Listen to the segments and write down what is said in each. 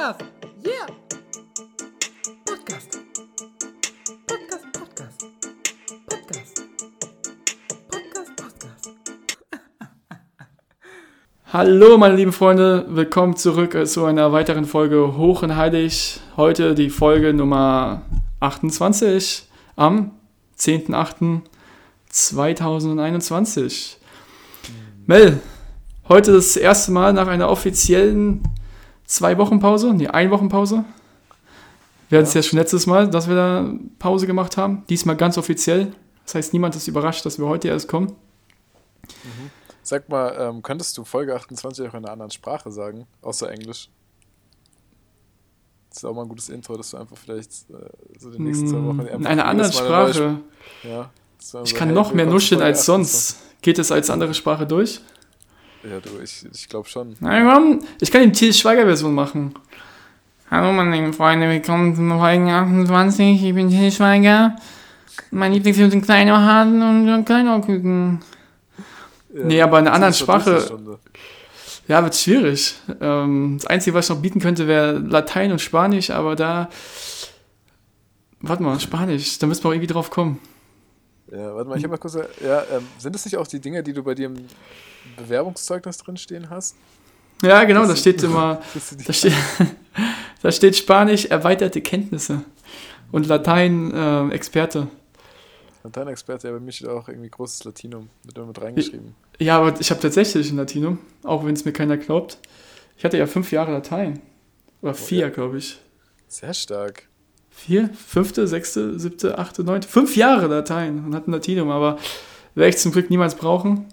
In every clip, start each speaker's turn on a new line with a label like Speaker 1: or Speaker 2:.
Speaker 1: Podcast. Yeah. Podcast. Podcast, Podcast. Podcast. Podcast, Podcast.
Speaker 2: Hallo meine lieben Freunde, willkommen zurück zu einer weiteren Folge Hoch und Heilig. Heute die Folge Nummer 28 am 10.08.2021. Mel, heute das erste Mal nach einer offiziellen zwei Wochen Pause, nee, ein Wochen Pause. Wir hatten es ja schon letztes Mal, dass wir da Pause gemacht haben. Diesmal ganz offiziell. Das heißt, niemand ist überrascht, dass wir heute erst kommen.
Speaker 3: Sag mal, ähm, könntest du Folge 28 auch in einer anderen Sprache sagen, außer Englisch? Das ist auch mal ein gutes Intro, dass du einfach vielleicht äh, so die nächsten zwei Wochen.
Speaker 2: In
Speaker 3: einfach
Speaker 2: einer anderen
Speaker 3: eine
Speaker 2: Sprache.
Speaker 3: Sp- Ja.
Speaker 2: Ich
Speaker 3: so,
Speaker 2: kann
Speaker 3: hey,
Speaker 2: noch mehr nuscheln als sonst. Geht es als andere Sprache durch?
Speaker 3: 28. Ja, du, ich, ich glaube schon.
Speaker 2: Na komm, ich kann die Til Schweiger-Version machen. Hallo meine lieben Freunde, willkommen zu Folge 28. Ich bin Til Schweiger. Mein Lieblingsfilm sind kleine Hasen und Kleinohrküken.
Speaker 3: Ja,
Speaker 2: Nee, aber in einer anderen Sprache-. Ja, wird schwierig. Ähm, das Einzige, was ich noch bieten könnte, wäre Latein und Spanisch, aber da... Warte mal, Spanisch, da müssen wir auch irgendwie drauf kommen.
Speaker 3: Ja, warte mal, ich habe mal kurz. Ja, ähm, sind das nicht auch die Dinge, die du bei dir im Bewerbungszeugnis drinstehen hast?
Speaker 2: Ja, genau, da steht immer... Da steht, da steht Spanisch, erweiterte Kenntnisse. Und Latein, äh, Experte.
Speaker 3: Lateinexperte, ja, bei mir steht auch irgendwie großes Latinum. Wird da mit reingeschrieben.
Speaker 2: Ja, aber ich habe tatsächlich ein Latinum, auch wenn es mir keiner glaubt. Ich hatte ja fünf Jahre Latein. Oder vier,
Speaker 3: ja.
Speaker 2: glaube ich.
Speaker 3: Sehr stark.
Speaker 2: Vier, fünfte, sechste, siebte, achte, neunte. Fünf Jahre Latein und hatte ein Latinum, aber werde ich zum Glück niemals brauchen.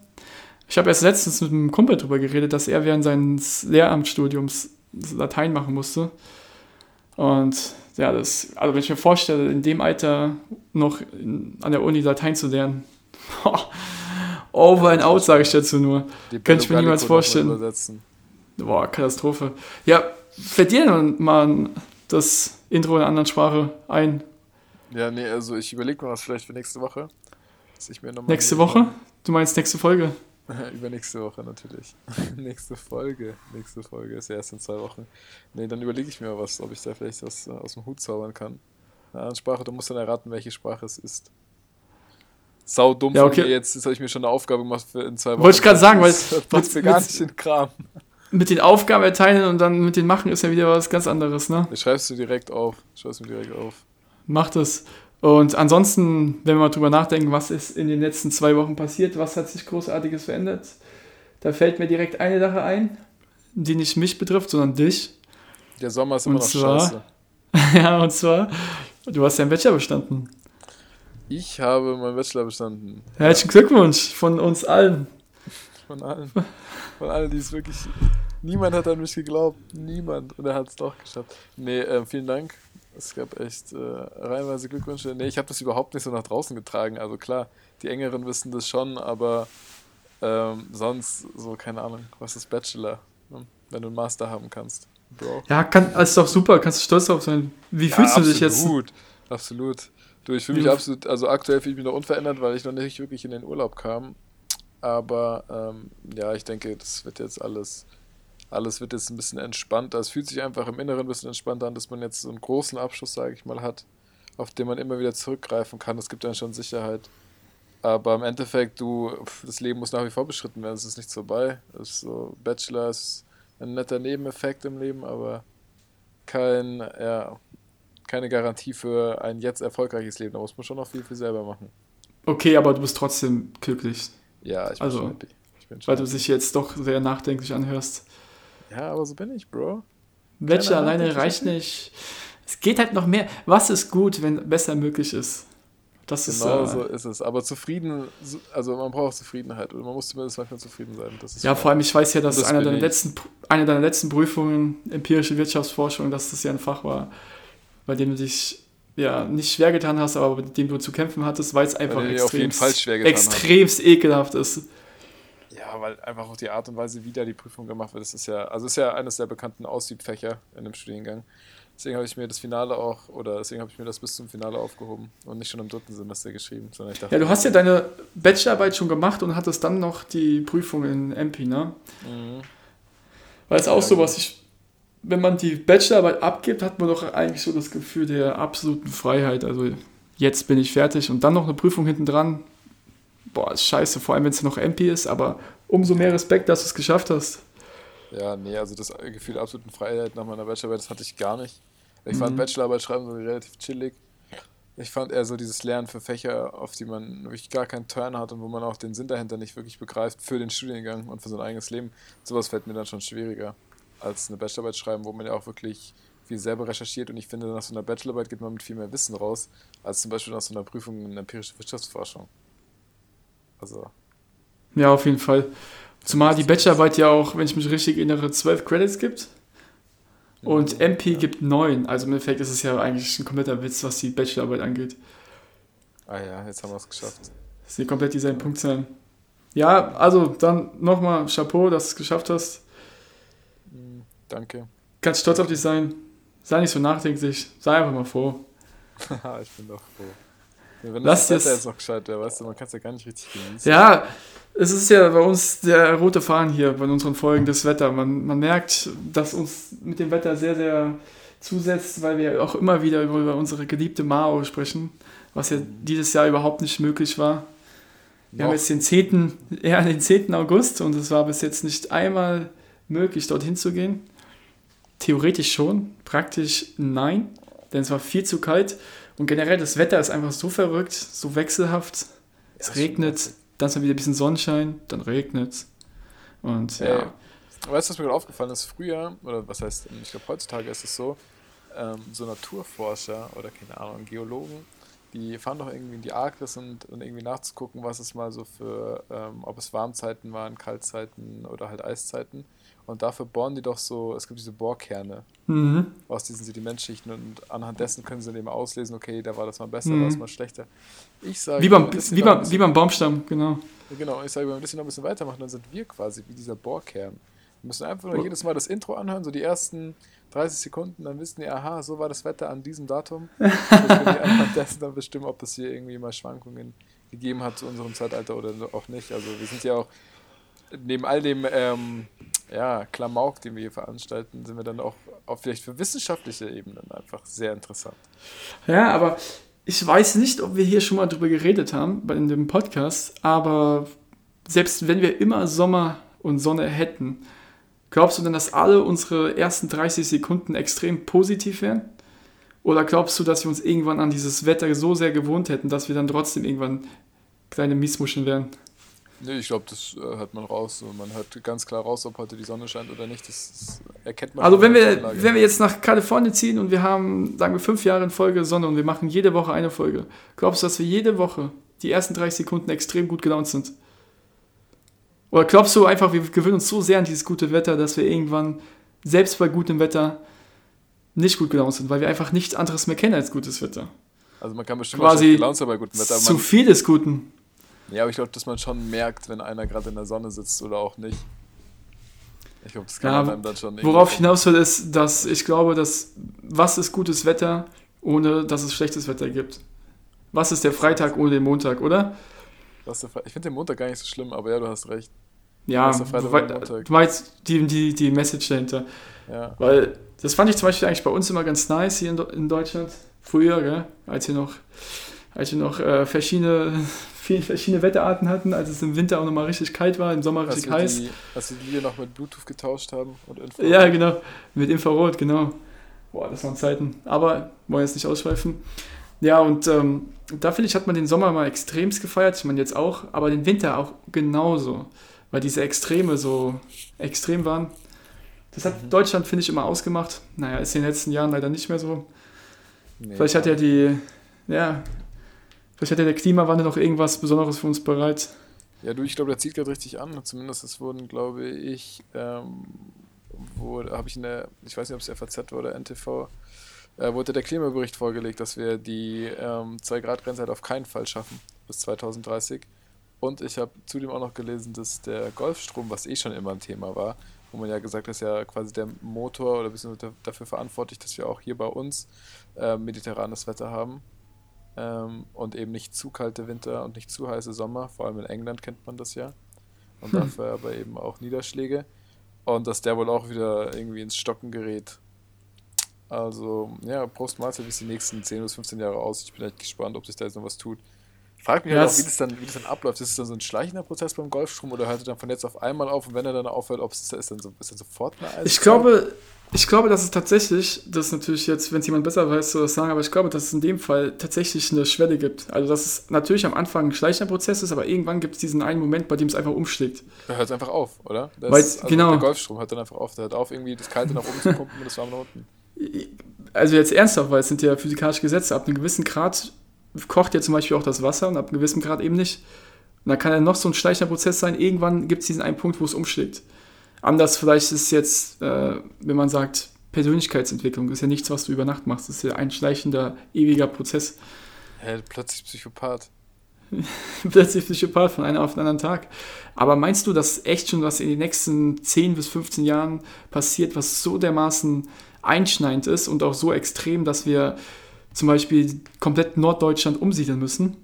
Speaker 2: Ich habe erst letztens mit einem Kumpel darüber geredet, dass er während seines Lehramtsstudiums Latein machen musste. Und ja, das, also wenn ich mir vorstelle, in dem Alter noch in, an der Uni Latein zu lernen, over and out, sage ich dazu nur. Könnte ich mir niemals vorstellen. Boah, Katastrophe. Ja, fällt dir mal das Intro in einer anderen Sprache ein?
Speaker 3: Ja, nee, also ich überlege mal was vielleicht für nächste Woche. Mir
Speaker 2: Nächste Woche? Du meinst nächste Folge?
Speaker 3: Übernächste Woche natürlich. nächste Folge. Nächste Folge ist ja erst in zwei Wochen. Nee, dann überlege ich mir was, ob ich da vielleicht was äh, aus dem Hut zaubern kann. Eine andere Sprache, du musst dann erraten, welche Sprache es ist. Sau dumm
Speaker 2: Ja, okay.
Speaker 3: jetzt. Jetzt habe ich mir schon eine Aufgabe gemacht für in zwei Wochen.
Speaker 2: Wollte ich gerade sagen, weil
Speaker 3: Das passt mir gar nicht in den Kram.
Speaker 2: Mit den Aufgaben erteilen und dann mit den Machen ist ja wieder was ganz anderes, ne?
Speaker 3: Das schreibst du direkt auf. Schreibst du mir direkt auf.
Speaker 2: Macht es. Und ansonsten, wenn wir mal drüber nachdenken, was ist in den letzten zwei Wochen passiert, was hat sich Großartiges verändert, da fällt mir direkt eine Sache ein, die nicht mich betrifft, sondern dich.
Speaker 3: Der Sommer ist immer
Speaker 2: Und
Speaker 3: noch
Speaker 2: zwar-
Speaker 3: scheiße.
Speaker 2: ja, und zwar, du hast ja einen Bachelor bestanden.
Speaker 3: Ich habe meinen Bachelor bestanden.
Speaker 2: Herzlichen Glückwunsch von uns allen.
Speaker 3: Von allen. Von allen, die es wirklich. Niemand hat an mich geglaubt. Niemand. Und er hat es doch geschafft. Nee, äh, vielen Dank. Es gab echt äh, reihenweise Glückwünsche. Nee, ich habe das überhaupt nicht so nach draußen getragen. Also klar, die Engeren wissen das schon, aber ähm, sonst so, keine Ahnung, was ist Bachelor? Ne? Wenn du einen Master haben kannst. Bro.
Speaker 2: Ja, kann, das ist doch super, kannst du stolz drauf sein. Wie fühlst du dich jetzt?
Speaker 3: Absolut. Absolut. Du, ich fühle mich absolut, also aktuell fühle ich mich noch unverändert, weil ich noch nicht wirklich in den Urlaub kam. Aber ähm, ja, ich denke, das wird jetzt alles, alles wird jetzt ein bisschen entspannter. Es fühlt sich einfach im Inneren ein bisschen entspannter an, dass man jetzt so einen großen Abschluss, sage ich mal, hat, auf den man immer wieder zurückgreifen kann. Das gibt dann schon Sicherheit. Aber im Endeffekt, du, das Leben muss nach wie vor beschritten werden. Es ist nichts vorbei. Es ist so, Bachelor ist ein netter Nebeneffekt im Leben, aber kein, ja, keine Garantie für ein jetzt erfolgreiches Leben. Da muss man schon noch viel, viel selber machen.
Speaker 2: Okay, aber du bist trotzdem glücklich,
Speaker 3: Ja, ich bin
Speaker 2: Also,
Speaker 3: schon happy. Schon
Speaker 2: weil du
Speaker 3: happy.
Speaker 2: dich jetzt doch sehr nachdenklich anhörst.
Speaker 3: Ja, aber so bin ich, Bro.
Speaker 2: Bachelor alleine reicht nicht. Es geht halt noch mehr. Was ist gut, wenn besser möglich ist? Das
Speaker 3: Genau
Speaker 2: ist. Äh,
Speaker 3: so ist es. Aber zufrieden, also man braucht Zufriedenheit. Und man muss zumindest manchmal zufrieden sein. Das ist
Speaker 2: ja, vor allem, ich weiß ja, dass
Speaker 3: Das
Speaker 2: einer deiner,
Speaker 3: ich.
Speaker 2: letzten, eine deiner letzten Prüfungen, empirische Wirtschaftsforschung, dass das ja ein Fach war, bei dem du dich ja nicht schwer getan hast, aber mit dem du zu kämpfen hattest, weil es einfach
Speaker 3: du dir auf jeden
Speaker 2: extremst,
Speaker 3: Fall schwer getan
Speaker 2: extremst ekelhaft ist.
Speaker 3: Ja, weil einfach auch die Art und Weise, wie da die Prüfung gemacht wird, das ist ja, also ist ja eines der bekannten Ausübfächer in dem Studiengang. Deswegen habe ich mir das Finale auch, oder deswegen habe ich mir das bis zum Finale aufgehoben und nicht schon im dritten Semester geschrieben, sondern ich dachte,
Speaker 2: Ja, du hast ja deine Bachelorarbeit schon gemacht und hattest dann noch die Prüfung in MP, ne?
Speaker 3: Mhm.
Speaker 2: Weil es auch
Speaker 3: Ja,
Speaker 2: so,
Speaker 3: genau.
Speaker 2: was ich wenn man die Bachelorarbeit abgibt, hat man doch eigentlich so das Gefühl der absoluten Freiheit. Also jetzt bin ich fertig und dann noch eine Prüfung hinten dran. Boah, ist scheiße, vor allem wenn es noch MP ist, aber umso mehr Respekt, dass du es geschafft hast.
Speaker 3: Ja, nee, also das Gefühl der absoluten Freiheit nach meiner Bachelorarbeit, das hatte ich gar nicht. Ich fand
Speaker 2: Mhm.
Speaker 3: Bachelorarbeit schreiben so relativ chillig. Ich fand eher so dieses Lernen für Fächer, auf die man wirklich gar keinen Turn hat und wo man auch den Sinn dahinter nicht wirklich begreift für den Studiengang und für sein eigenes Leben. Sowas fällt mir dann schon schwieriger als eine Bachelorarbeit schreiben, wo man ja auch wirklich viel selber recherchiert und ich finde, nach so einer Bachelorarbeit geht man mit viel mehr Wissen raus, als zum Beispiel nach so einer Prüfung in empirische Wirtschaftsforschung. Also,
Speaker 2: Ja, auf jeden Fall. Zumal die Bachelorarbeit ja auch, wenn ich mich richtig erinnere, 12 Credits gibt. Und MP gibt 9. Also im Endeffekt ist es ja eigentlich ein kompletter Witz, was die Bachelorarbeit angeht.
Speaker 3: ah ja, jetzt haben wir es geschafft.
Speaker 2: Das sind komplett dieselben Punktzahlen. Ja, also dann nochmal Chapeau, dass du es geschafft hast.
Speaker 3: Hm, Danke.
Speaker 2: Kannst stolz auf dich sein. Sei nicht so nachdenklich. Sei einfach mal froh.
Speaker 3: Haha, ich bin doch froh. Ja, wenn
Speaker 2: Lass
Speaker 3: das Wetter jetzt noch gescheit wäre, weißt du, man kann es ja gar nicht richtig genießen.
Speaker 2: Ja, es ist ja bei uns der rote Faden hier bei unseren Folgen das Wetter. Man, man merkt, dass uns mit dem Wetter sehr, sehr zusetzt, weil wir auch immer wieder über, unsere geliebte Mao sprechen, was ja dieses Jahr überhaupt nicht möglich war. Wir haben
Speaker 3: Noch.
Speaker 2: jetzt den 10., eher den 10. August und es war bis jetzt nicht einmal möglich, dorthin zu gehen. Theoretisch schon, praktisch nein, denn es war viel zu kalt und generell das Wetter ist einfach so verrückt, so wechselhaft. Es
Speaker 3: Ja,
Speaker 2: regnet, dann ist mal wieder ein bisschen Sonnenschein, dann regnet es. Und
Speaker 3: Ey,
Speaker 2: ja,
Speaker 3: Weißt du, was mir gerade aufgefallen ist? Früher, oder was heißt, ich glaube heutzutage ist es so, ähm, so Naturforscher oder keine Ahnung, Geologen, die fahren doch irgendwie in die Arktis und, und irgendwie nachzugucken, was es mal so für, ähm, ob es Warmzeiten waren, Kaltzeiten oder halt Eiszeiten. Und dafür bohren die doch so, es gibt diese Bohrkerne
Speaker 2: mhm.
Speaker 3: aus diesen Sedimentschichten und anhand dessen können sie dann eben auslesen, okay, da war das mal besser,
Speaker 2: Mhm.
Speaker 3: da war es mal schlechter. Ich sage,
Speaker 2: wie, beim,
Speaker 3: das
Speaker 2: wie, beim,
Speaker 3: bisschen-
Speaker 2: wie beim Baumstamm, genau.
Speaker 3: Genau, ich sage, wenn wir das hier noch ein bisschen weitermachen, dann sind wir quasi wie dieser Bohrkern. Wir müssen einfach nur
Speaker 2: Oh.
Speaker 3: jedes Mal das Intro anhören, so die ersten 30 Sekunden, dann wissen die, aha, so war das Wetter an diesem Datum. Und die anhand dessen dann bestimmen, ob es hier irgendwie mal Schwankungen gegeben hat zu unserem Zeitalter oder auch nicht. Also wir sind ja auch, neben all dem ähm, ja, Klamauk, den wir hier veranstalten, sind wir dann auch, auch vielleicht für wissenschaftliche Ebenen einfach sehr interessant.
Speaker 2: Ja, aber ich weiß nicht, ob wir hier schon mal drüber geredet haben in dem Podcast, aber selbst wenn wir immer Sommer und Sonne hätten, glaubst du denn, dass alle unsere ersten 30 Sekunden extrem positiv wären? Oder glaubst du, dass wir uns irgendwann an dieses Wetter so sehr gewohnt hätten, dass wir dann trotzdem irgendwann kleine Miesmuscheln wären?
Speaker 3: Nee, ich glaube, das äh, hört man raus. Man hört ganz klar raus, ob heute die Sonne scheint oder nicht. Das, erkennt man.
Speaker 2: Also wenn wir, wenn wir jetzt nach Kalifornien ziehen und wir haben, sagen wir, fünf Jahre in Folge Sonne und wir machen jede Woche eine Folge, glaubst du, dass wir jede Woche die ersten 30 Sekunden extrem gut gelaunt sind? Oder glaubst du einfach, wir gewöhnen uns so sehr an dieses gute Wetter, dass wir irgendwann, selbst bei gutem Wetter, nicht gut gelaunt sind, weil wir einfach nichts anderes mehr kennen als gutes Wetter.
Speaker 3: Also man kann bestimmt
Speaker 2: quasi
Speaker 3: gelaunt sein bei gutem Wetter. aber
Speaker 2: Zu viel des Guten.
Speaker 3: Ja, aber ich glaube, dass man schon merkt, wenn einer gerade in der Sonne sitzt oder auch nicht. Ich glaube, das kann
Speaker 2: Ja,
Speaker 3: man einem dann schon irgendwie-
Speaker 2: Worauf ich hinaus will, ist, dass ich glaube, dass was ist gutes Wetter, ohne dass es schlechtes Wetter gibt? Was ist der Freitag ohne den Montag, oder?
Speaker 3: Was der Fre- Ich finde den Montag gar nicht so schlimm, aber ja, du hast recht.
Speaker 2: Ja,
Speaker 3: Montag?
Speaker 2: du meinst die, die, die Message dahinter.
Speaker 3: Ja.
Speaker 2: Weil das fand ich zum Beispiel eigentlich bei uns immer ganz nice hier in, in Deutschland. Früher, gell? als wir noch, als wir noch äh, verschiedene, viele verschiedene Wetterarten hatten, als es im Winter auch nochmal richtig kalt war, im Sommer richtig heiß.
Speaker 3: die, als wir die hier noch mit Bluetooth getauscht haben und Info.
Speaker 2: Ja, genau. Mit Infrarot, genau. Boah, das waren Zeiten. Aber wollen jetzt nicht ausschweifen. Ja, und ähm, da finde ich, hat man den Sommer mal extremst gefeiert. Ich meine jetzt auch, aber den Winter auch genauso. Weil diese Extreme so extrem waren. Das hat
Speaker 3: Mhm.
Speaker 2: Deutschland, finde ich, immer ausgemacht. Naja, ist in den letzten Jahren leider nicht mehr so.
Speaker 3: Nee,
Speaker 2: Vielleicht hat ja die, ja, vielleicht ja der Klimawandel noch irgendwas Besonderes für uns bereit.
Speaker 3: Ja, du, ich glaube, der zieht gerade richtig an. Zumindest es wurden, glaube ich, ähm, wo habe ich in der, ich weiß nicht, ob es FAZ war oder NTV, äh, wurde der Klimabericht vorgelegt, dass wir die ähm, 2-Grad-Grenze halt auf keinen Fall schaffen bis 2030. Und ich habe zudem auch noch gelesen, dass der Golfstrom, was eh schon immer ein Thema war, wo man ja gesagt hat, ist ja quasi der Motor oder beziehungsweise dafür verantwortlich, dass wir auch hier bei uns äh, mediterranes Wetter haben ähm, und eben nicht zu kalte Winter und nicht zu heiße Sommer. Vor allem in England kennt man das ja. Und
Speaker 2: Hm.
Speaker 3: dafür aber eben auch Niederschläge. Und dass der wohl auch wieder irgendwie ins Stocken gerät. Also, ja, Prost Mahlzeit, wie es die nächsten 10 bis 15 Jahre aus. Ich bin echt gespannt, ob sich da jetzt noch was tut. Ich frage mich
Speaker 2: Ja,
Speaker 3: halt auch, wie das, dann, wie das dann abläuft. Ist es dann so ein schleichender Prozess beim Golfstrom oder hört er dann von jetzt auf einmal auf und wenn er dann aufhört, ob es ist dann, so, ist dann sofort eine Eiszeit?
Speaker 2: Ich glaube, ich glaube, dass es tatsächlich, das ist natürlich jetzt, wenn es jemand besser weiß, soll das sagen, aber ich glaube, dass es in dem Fall tatsächlich eine Schwelle gibt. Also, dass es natürlich am Anfang ein schleichender Prozess ist, aber irgendwann gibt es diesen einen Moment, bei dem es einfach umschlägt.
Speaker 3: Da hört es einfach auf, oder? Das
Speaker 2: Weil-
Speaker 3: also
Speaker 2: genau.
Speaker 3: Der Golfstrom hört dann einfach auf. Der hört auf, irgendwie das Kalte nach oben zu pumpen und das Warme nach unten.
Speaker 2: Also jetzt ernsthaft, weil es sind ja physikalische Gesetze. Ab einem gewissen Grad kocht ja zum Beispiel auch das Wasser und ab einem gewissen Grad eben nicht. Und dann kann ja noch so ein schleichender Prozess sein. Irgendwann gibt es diesen einen Punkt, wo es umschlägt. Anders vielleicht ist jetzt, äh, wenn man sagt, Persönlichkeitsentwicklung ist ja nichts, was du über Nacht machst. Das ist ja ein schleichender, ewiger Prozess.
Speaker 3: Hä, plötzlich Psychopath.
Speaker 2: Plötzlich Psychopath von einem auf den anderen Tag. Aber meinst du, dass echt schon was in den nächsten 10 bis 15 Jahren passiert, was so dermaßen einschneidend ist und auch so extrem, dass wir zum Beispiel komplett Norddeutschland umsiedeln müssen?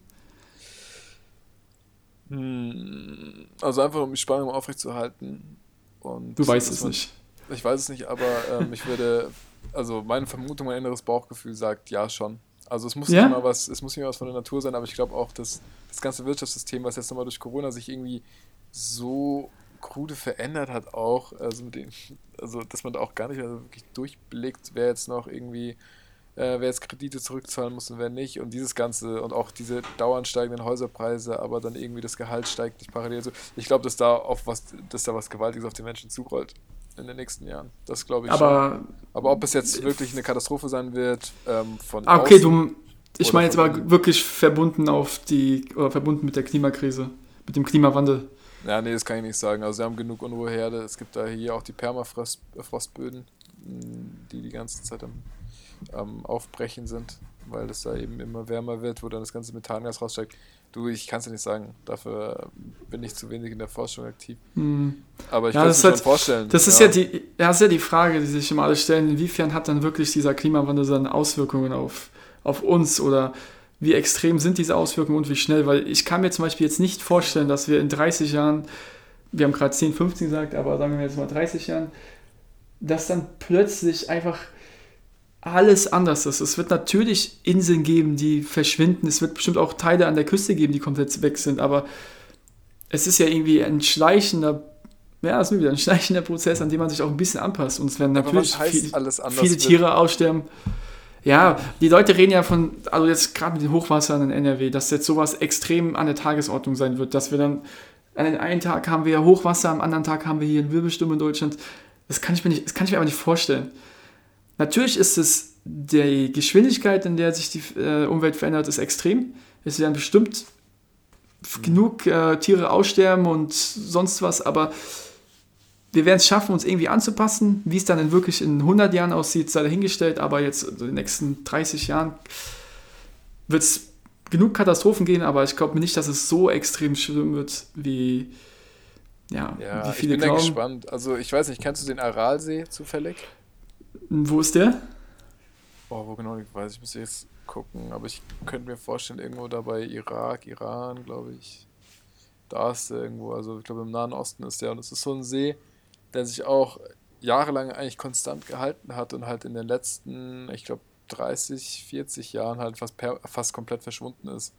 Speaker 3: Hm, also einfach, um die Spannung aufrechtzuerhalten. Und
Speaker 2: Du weißt es nicht.
Speaker 3: Ich weiß es nicht, aber ähm, ich würde, also meine Vermutung, mein inneres Bauchgefühl sagt ja schon. Also es muss
Speaker 2: Ja?
Speaker 3: nicht mal was, es muss nicht mal was von der Natur sein, aber ich glaube auch, dass das ganze Wirtschaftssystem, was jetzt nochmal durch Corona sich irgendwie so krude verändert hat, auch, also mit den, also dass man da auch gar nicht mehr wirklich durchblickt, wer jetzt noch irgendwie, äh, wer jetzt Kredite zurückzahlen muss und wer nicht. Und dieses Ganze und auch diese dauernd steigenden Häuserpreise, aber dann irgendwie das Gehalt steigt nicht parallel. So. Ich glaube, dass da auf was, dass da was Gewaltiges auf die Menschen zurollt in den nächsten Jahren. Das glaube ich schon.
Speaker 2: Aber,
Speaker 3: Aber ob es jetzt wirklich eine Katastrophe sein wird, ähm, von
Speaker 2: ah, okay, du, ich meine jetzt aber wirklich verbunden auf die, oder verbunden mit der Klimakrise, mit dem Klimawandel.
Speaker 3: Ja, nee, das kann ich nicht sagen. Also, sie haben genug Unruheherde. Es gibt da hier auch die Permafrostböden, mh, die die ganze Zeit am, am Aufbrechen sind, weil es da eben immer wärmer wird, wo dann das ganze Methangas raussteigt. Du, ich kann es dir nicht sagen. Dafür bin ich zu wenig in der Forschung aktiv.
Speaker 2: Hm.
Speaker 3: Aber ich
Speaker 2: Ja,
Speaker 3: kann es mir
Speaker 2: ist
Speaker 3: schon vorstellen.
Speaker 2: Das ist ja, die, ja, das ist ja die Frage, die sich immer alle stellen, inwiefern hat dann wirklich dieser Klimawandel seine Auswirkungen auf, auf uns oder wie extrem sind diese Auswirkungen und wie schnell, weil ich kann mir zum Beispiel jetzt nicht vorstellen, dass wir in 30 Jahren, wir haben gerade 10, 15 gesagt, aber sagen wir jetzt mal 30 Jahren, dass dann plötzlich einfach alles anders ist. Es wird natürlich Inseln geben, die verschwinden. Es wird bestimmt auch Teile an der Küste geben, die komplett weg sind. Aber es ist ja irgendwie ein schleichender, ja, es ist wieder ein schleichender Prozess, an dem man sich auch ein bisschen anpasst. Und es werden natürlich viel, viele
Speaker 3: wird?
Speaker 2: Tiere aussterben. Ja, die Leute reden ja von, also jetzt gerade mit den Hochwassern in NRW, dass jetzt sowas extrem an der Tagesordnung sein wird, dass wir dann an den einen Tag haben wir Hochwasser, am anderen Tag haben wir hier einen Wirbelsturm in Deutschland. Das kann ich mir nicht, das kann ich mir aber nicht vorstellen. Natürlich ist es die Geschwindigkeit, in der sich die äh, Umwelt verändert, ist extrem. Es werden bestimmt f- genug äh, Tiere aussterben und sonst was, aber wir werden es schaffen, uns irgendwie anzupassen. Wie es dann in wirklich in 100 Jahren aussieht, sei dahingestellt, aber jetzt in den nächsten 30 Jahren wird es genug Katastrophen gehen, aber ich glaube nicht, dass es so extrem schlimm wird, wie, ja,
Speaker 3: Ja,
Speaker 2: wie
Speaker 3: ich
Speaker 2: viele
Speaker 3: bin da
Speaker 2: glauben.
Speaker 3: gespannt. Also, ich weiß nicht, kennst du den Aralsee zufällig?
Speaker 2: Wo ist der?
Speaker 3: Oh, wo genau, ich weiß ich, muss jetzt gucken, aber ich könnte mir vorstellen, irgendwo da bei Irak, Iran, glaube ich. Da ist der irgendwo, also ich glaube im Nahen Osten ist der und es ist so ein See, der sich auch jahrelang eigentlich konstant gehalten hat und halt in den letzten, ich glaube 30, 40 Jahren halt fast, per, fast komplett verschwunden ist.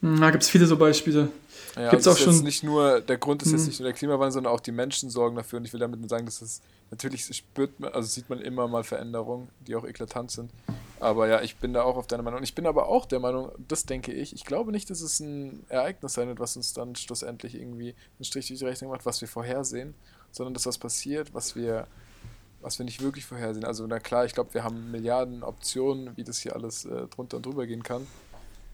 Speaker 2: Hm, Da gibt es viele so Beispiele.
Speaker 3: Ja,
Speaker 2: Gibt's
Speaker 3: also
Speaker 2: auch schon-
Speaker 3: nicht nur, der Grund ist jetzt
Speaker 2: Mhm.
Speaker 3: nicht nur der Klimawandel, sondern auch die Menschen sorgen dafür. Und ich will damit nur sagen, dass es natürlich spürt man, also sieht man immer mal Veränderungen, die auch eklatant sind. Aber ja, ich bin da auch auf deiner Meinung. Und ich bin aber auch der Meinung, das denke ich, ich glaube nicht, dass es ein Ereignis sein wird, was uns dann schlussendlich irgendwie einen Strich durch die Rechnung macht, was wir vorhersehen, sondern dass was passiert, was wir, was wir nicht wirklich vorhersehen. Also na klar, ich glaube, wir haben Milliarden Optionen, wie das hier alles äh, drunter und drüber gehen kann.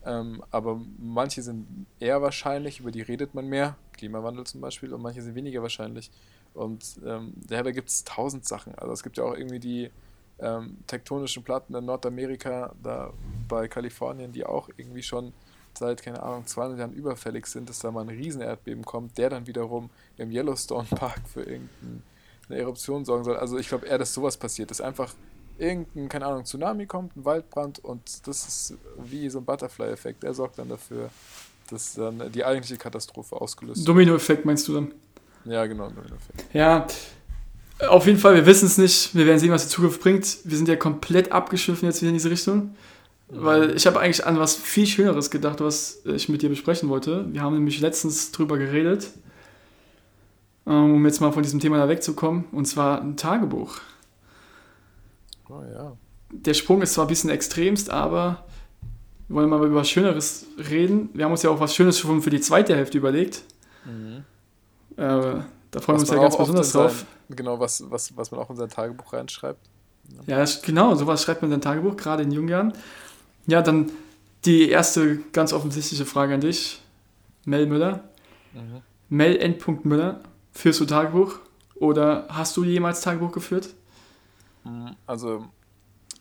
Speaker 3: Ähm, aber manche sind eher wahrscheinlich, über die redet man mehr, Klimawandel zum Beispiel, und manche sind weniger wahrscheinlich. Und ähm, ja, da gibt es tausend Sachen. Also es gibt ja auch irgendwie die ähm, tektonischen Platten in Nordamerika, da bei Kalifornien, die auch irgendwie schon seit, keine Ahnung, 200 Jahren überfällig sind, dass da mal ein Riesenerdbeben kommt, der dann wiederum im Yellowstone Park für irgendeine Eruption sorgen soll. Also ich glaube eher, dass sowas passiert, dass einfach irgendein, keine Ahnung, Tsunami kommt, ein Waldbrand und das ist wie so ein Butterfly-Effekt. Der sorgt dann dafür, dass dann die eigentliche Katastrophe ausgelöst wird.
Speaker 2: Domino-Effekt meinst du dann?
Speaker 3: Ja, genau.
Speaker 2: Ja, Auf jeden Fall, wir wissen es nicht. Wir werden sehen, was die Zukunft bringt. Wir sind ja komplett abgeschiffen jetzt wieder in diese Richtung. Weil ich habe eigentlich an was viel Schöneres gedacht, was ich mit dir besprechen wollte. Wir haben nämlich letztens drüber geredet, ähm, um jetzt mal von diesem Thema da wegzukommen, und zwar ein Tagebuch.
Speaker 3: Oh ja.
Speaker 2: Der Sprung ist zwar ein bisschen extremst, aber wir wollen mal über was Schöneres reden. Wir haben uns ja auch was Schönes schon für die zweite Hälfte überlegt.
Speaker 3: Mhm.
Speaker 2: Äh, da freuen wir uns ja ganz besonders
Speaker 3: in sein-
Speaker 2: drauf.
Speaker 3: Genau, was, was, was man auch in sein Tagebuch reinschreibt.
Speaker 2: Ja, das- genau, sowas schreibt man in sein Tagebuch, gerade in jungen Jahren. Ja, dann die erste ganz offensichtliche Frage an dich. Mel Müller.
Speaker 3: Mhm.
Speaker 2: Mel N. Müller. Führst du Tagebuch? Oder hast du jemals Tagebuch geführt?
Speaker 3: Mhm. Also,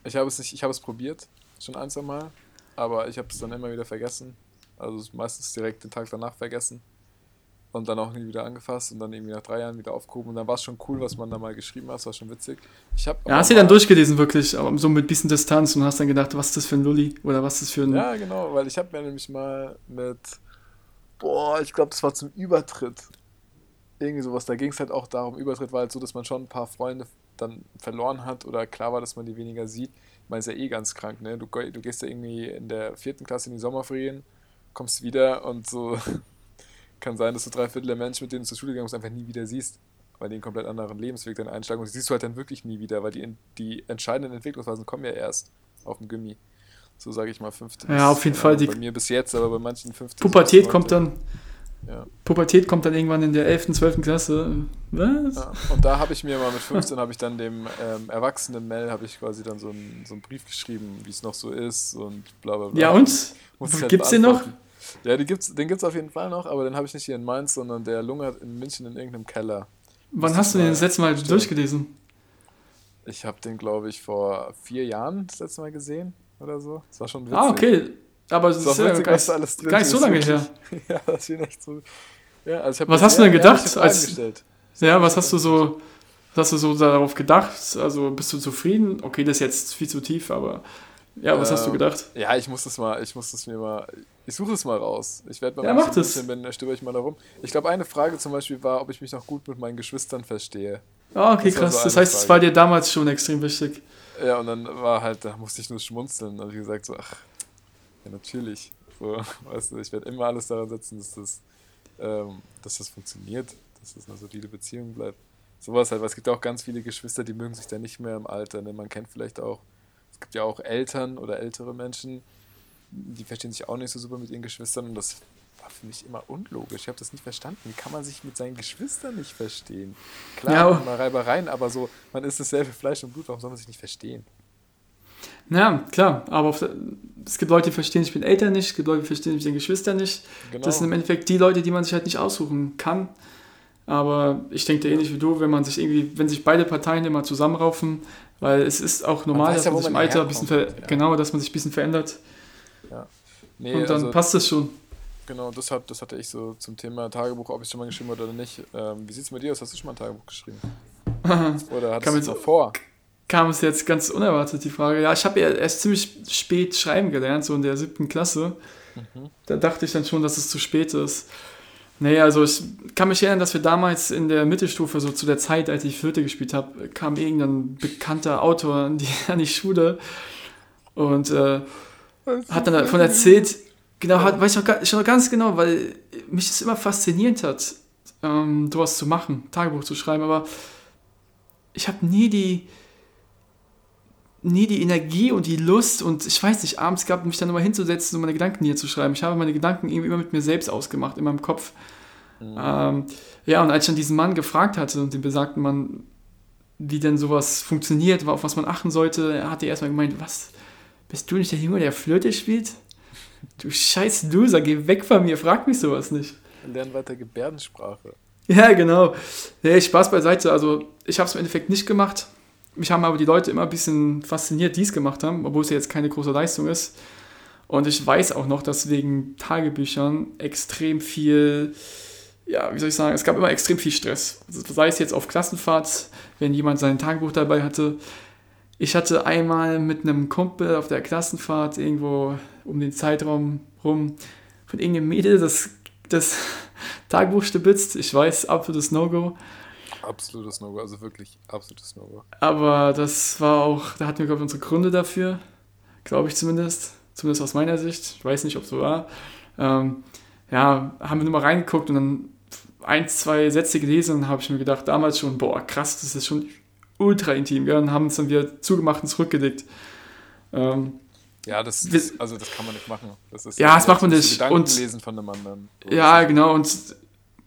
Speaker 3: ich habe es nicht, ich habe es probiert, schon ein, zwei Mal, aber ich habe es dann immer wieder vergessen. Also meistens direkt den Tag danach vergessen. Und dann auch nie wieder angefasst und dann irgendwie nach drei Jahren wieder aufgehoben. Und dann war es schon cool, was man da mal geschrieben hat, das war schon witzig. Ich habe
Speaker 2: Ja, hast du dann durchgelesen, wirklich, aber so mit bisschen Distanz und hast dann gedacht, was ist das für ein Lulli? Oder was ist das für ein.
Speaker 3: Ja, genau, weil ich habe mir nämlich mal mit, boah, ich glaube, das war zum Übertritt. Irgendwie sowas, da ging es halt auch darum, Übertritt war halt so, dass man schon ein paar Freunde dann verloren hat oder klar war, dass man die weniger sieht. Ich meine, ist ja eh ganz krank, ne? Du, du gehst ja irgendwie in der vierten Klasse in die Sommerferien, kommst wieder und so kann sein, dass du drei Viertel der Menschen, mit denen du zur Schule gegangen bist, einfach nie wieder siehst, weil die einen komplett anderen Lebensweg dann einschlagen und die siehst du halt dann wirklich nie wieder, weil die, die entscheidenden Entwicklungsphasen kommen ja erst auf dem Gimmi. So sage ich mal fünfte.
Speaker 2: Ja, auf jeden Fall, die-
Speaker 3: Bei mir bis jetzt, aber bei manchen fünfte.
Speaker 2: Pubertät kommt dann.
Speaker 3: Ja.
Speaker 2: Pubertät kommt dann irgendwann in der 11., 12. Klasse. Was?
Speaker 3: Ja, und da habe ich mir mal mit 15 habe ich dann dem ähm, erwachsenen Mel habe ich quasi dann so einen, so einen Brief geschrieben, wie es noch so ist und bla bla bla.
Speaker 2: Ja, und?
Speaker 3: Muss halt
Speaker 2: Gibt's den noch?
Speaker 3: Ja, die gibt's, den gibt es auf jeden Fall noch, aber den habe ich nicht hier in Mainz, sondern der lungert in München in irgendeinem Keller.
Speaker 2: Wann hast du den das letzte Mal
Speaker 3: stellen.
Speaker 2: durchgelesen?
Speaker 3: Ich habe den, glaube ich, vor vier Jahren das letzte Mal gesehen oder so. Das war schon witzig.
Speaker 2: Ah, okay. Aber es
Speaker 3: Das
Speaker 2: ist
Speaker 3: ist
Speaker 2: ja gar
Speaker 3: alles drin
Speaker 2: gar nicht so lange her.
Speaker 3: Ja, das ist echt so. Ja, also
Speaker 2: Was hast du denn gedacht, als-
Speaker 3: gestellt.
Speaker 2: Ja, was hast du so, was hast du so darauf gedacht? Also bist du zufrieden? Okay, das ist jetzt viel zu tief, aber ja, was hast du
Speaker 3: Ähm,
Speaker 2: gedacht?
Speaker 3: Ja, ich muss das mal, ich muss das mir mal, ich suche es mal raus. Ich werde mal,
Speaker 2: Ja,
Speaker 3: wenn
Speaker 2: mach
Speaker 3: ich in
Speaker 2: das.
Speaker 3: München bin, da stöber ich mal da rum. Ich glaube, eine Frage zum Beispiel war, ob ich mich noch gut mit meinen Geschwistern verstehe.
Speaker 2: Ah, okay,
Speaker 3: das
Speaker 2: krass.
Speaker 3: so
Speaker 2: das heißt, es war dir damals schon extrem wichtig.
Speaker 3: Ja, und dann war halt, da musste ich nur schmunzeln. Da habe ich gesagt, so, ach, ja, natürlich. So, weißt du, ich werde immer alles daran setzen, dass das, ähm, dass das funktioniert, dass das eine solide Beziehung bleibt. Sowas halt, weil es gibt auch ganz viele Geschwister, die mögen sich dann nicht mehr im Alter. Ne? Man kennt vielleicht auch, es gibt ja auch Eltern oder ältere Menschen, die verstehen sich auch nicht so super mit ihren Geschwistern und das war für mich immer unlogisch. Ich habe das nicht verstanden. Wie kann man sich mit seinen Geschwistern nicht verstehen? Klar,
Speaker 2: Ja,
Speaker 3: mal Reibereien, aber so, man ist dasselbe Fleisch und Blut, warum soll man sich nicht verstehen?
Speaker 2: Ja, klar, aber es gibt Leute, die verstehen sich mit Eltern nicht, es gibt Leute, die verstehen sich mit den Geschwistern nicht.
Speaker 3: Genau.
Speaker 2: Das sind im Endeffekt die Leute, die man sich halt nicht aussuchen kann. Aber ich denke ähnlich wie du, wenn man sich irgendwie, wenn sich beide Parteien immer zusammenraufen, weil es ist auch normal,
Speaker 3: weiß
Speaker 2: dass
Speaker 3: ja,
Speaker 2: man sich im
Speaker 3: man
Speaker 2: Alter ein bisschen ver
Speaker 3: ja.
Speaker 2: genau, dass man sich ein bisschen verändert
Speaker 3: Nee,
Speaker 2: und dann
Speaker 3: also,
Speaker 2: passt es schon.
Speaker 3: genau, das, hat, das hatte ich so zum Thema Tagebuch, ob ich schon mal geschrieben habe oder nicht. Ähm, wie sieht es mit dir aus? Hast du schon mal ein Tagebuch geschrieben? Oder hattest du
Speaker 2: man
Speaker 3: es noch
Speaker 2: so-
Speaker 3: vor?
Speaker 2: Kam es jetzt ganz unerwartet die Frage. Ja, ich habe ja erst ziemlich spät schreiben gelernt, so in der siebten Klasse.
Speaker 3: Mhm.
Speaker 2: Da dachte ich dann schon, dass es zu spät ist. Nee, also ich kann mich erinnern, dass wir damals in der Mittelstufe, so zu der Zeit, als ich Vierte gespielt habe, kam irgendein bekannter Autor an die, an die Schule und äh, hat dann davon erzählt, genau, hat, weiß ich noch, ich noch ganz genau, weil mich das immer fasziniert hat, ähm, sowas zu machen, Tagebuch zu schreiben, aber ich habe nie die, nie die Energie und die Lust und ich weiß nicht, abends gehabt, mich dann nochmal hinzusetzen und meine Gedanken hier zu schreiben. Ich habe meine Gedanken irgendwie immer mit mir selbst ausgemacht, in meinem Kopf. Ähm, ja, und als ich dann diesen Mann gefragt hatte und den besagten Mann, wie denn sowas funktioniert, auf was man achten sollte, hat er erstmal gemeint, was, bist du nicht der Junge, der Flöte spielt? Du scheiß Loser, geh weg von mir, frag mich sowas nicht.
Speaker 3: Lernen weiter Gebärdensprache.
Speaker 2: Ja, genau. Nee, Spaß beiseite. Also, ich habe es im Endeffekt nicht gemacht. Mich haben aber die Leute immer ein bisschen fasziniert, die es gemacht haben, obwohl es ja jetzt keine große Leistung ist. Und ich weiß auch noch, dass wegen Tagebüchern extrem viel, ja, wie soll ich sagen, es gab immer extrem viel Stress. Sei es jetzt auf Klassenfahrt, wenn jemand sein Tagebuch dabei hatte. Ich hatte einmal mit einem Kumpel auf der Klassenfahrt irgendwo um den Zeitraum rum von irgendeinem Mädel das, das Tagebuch stibitzt. Ich weiß, absolutes No-Go.
Speaker 3: Absolutes No-Go, also wirklich absolutes No-Go.
Speaker 2: Aber das war auch, da hatten wir, glaube ich, unsere Gründe dafür. Glaube ich zumindest. Zumindest aus meiner Sicht. Ich weiß nicht, ob es so war. Ähm, ja, haben wir nur mal reingeguckt und dann ein, zwei Sätze gelesen und habe ich mir gedacht, damals schon, boah, krass, das ist schon ultra intim, gell? Und haben es dann wieder zugemacht und zurückgelegt. Ähm,
Speaker 3: Ja, das, das, also das kann man nicht machen. Das ist
Speaker 2: Ja, das macht man nicht.
Speaker 3: Gedanken
Speaker 2: Und-
Speaker 3: lesen von einem anderen.
Speaker 2: Ja, genau. Und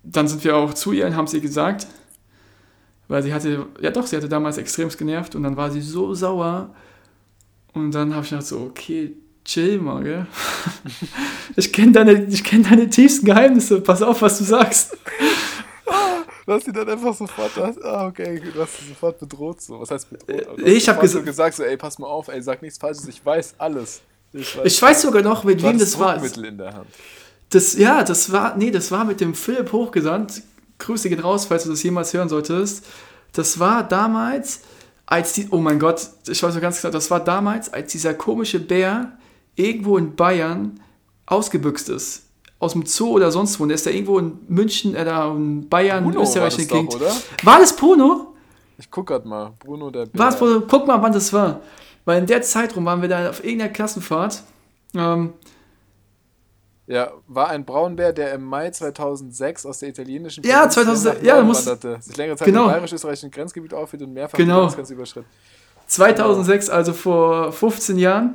Speaker 2: dann sind wir auch zu ihr und haben sie gesagt, weil sie hatte, ja doch, sie hatte damals extremst genervt und dann war sie so sauer. Und dann habe ich gedacht so, okay, chill mal, gell? Ich kenne deine, ich kenn deine tiefsten Geheimnisse, pass auf, was du sagst.
Speaker 3: Hast sie dann einfach sofort, ah, okay, du hast sie sofort bedroht. So. Was heißt bedroht?
Speaker 2: Äh,
Speaker 3: Also, du
Speaker 2: ich
Speaker 3: hast
Speaker 2: hab
Speaker 3: sofort so
Speaker 2: gesa-
Speaker 3: gesagt, so, ey, pass mal auf, ey, sag nichts Falsches, ich weiß alles.
Speaker 2: Ich weiß sogar noch, mit wem das war.
Speaker 3: Druckmittel in der Hand.
Speaker 2: Das, ja, das war, nee, das war mit dem Philipp Hochgesandt. Grüße gehen raus, falls du das jemals hören solltest. Das war damals, als die, oh mein Gott, ich weiß noch ganz genau, das war damals, als dieser komische Bär irgendwo in Bayern ausgebüxt ist. Aus dem Zoo oder sonst wo. Und der ist da irgendwo in München, äh, da in Bayern,
Speaker 3: Bruno
Speaker 2: Österreich
Speaker 3: war das
Speaker 2: Gegend.
Speaker 3: doch, oder?
Speaker 2: War das Bruno?
Speaker 3: Ich guck grad mal. Bruno der Bär.
Speaker 2: War es Bruno? Guck mal, wann das war. Weil in der Zeit rum waren wir da auf irgendeiner Klassenfahrt. Ähm,
Speaker 3: Ja, war ein Braunbär, der im Mai 2006 aus der italienischen
Speaker 2: Ja,
Speaker 3: Provinz
Speaker 2: 2006,
Speaker 3: nach
Speaker 2: ja, muss-
Speaker 3: sich längere Zeit
Speaker 2: Genau.
Speaker 3: im bayerisch-österreichischen Grenzgebiet aufhielt und mehrfach
Speaker 2: Genau.
Speaker 3: die Landesgrenze überschritt.
Speaker 2: 2006, also vor 15 Jahren.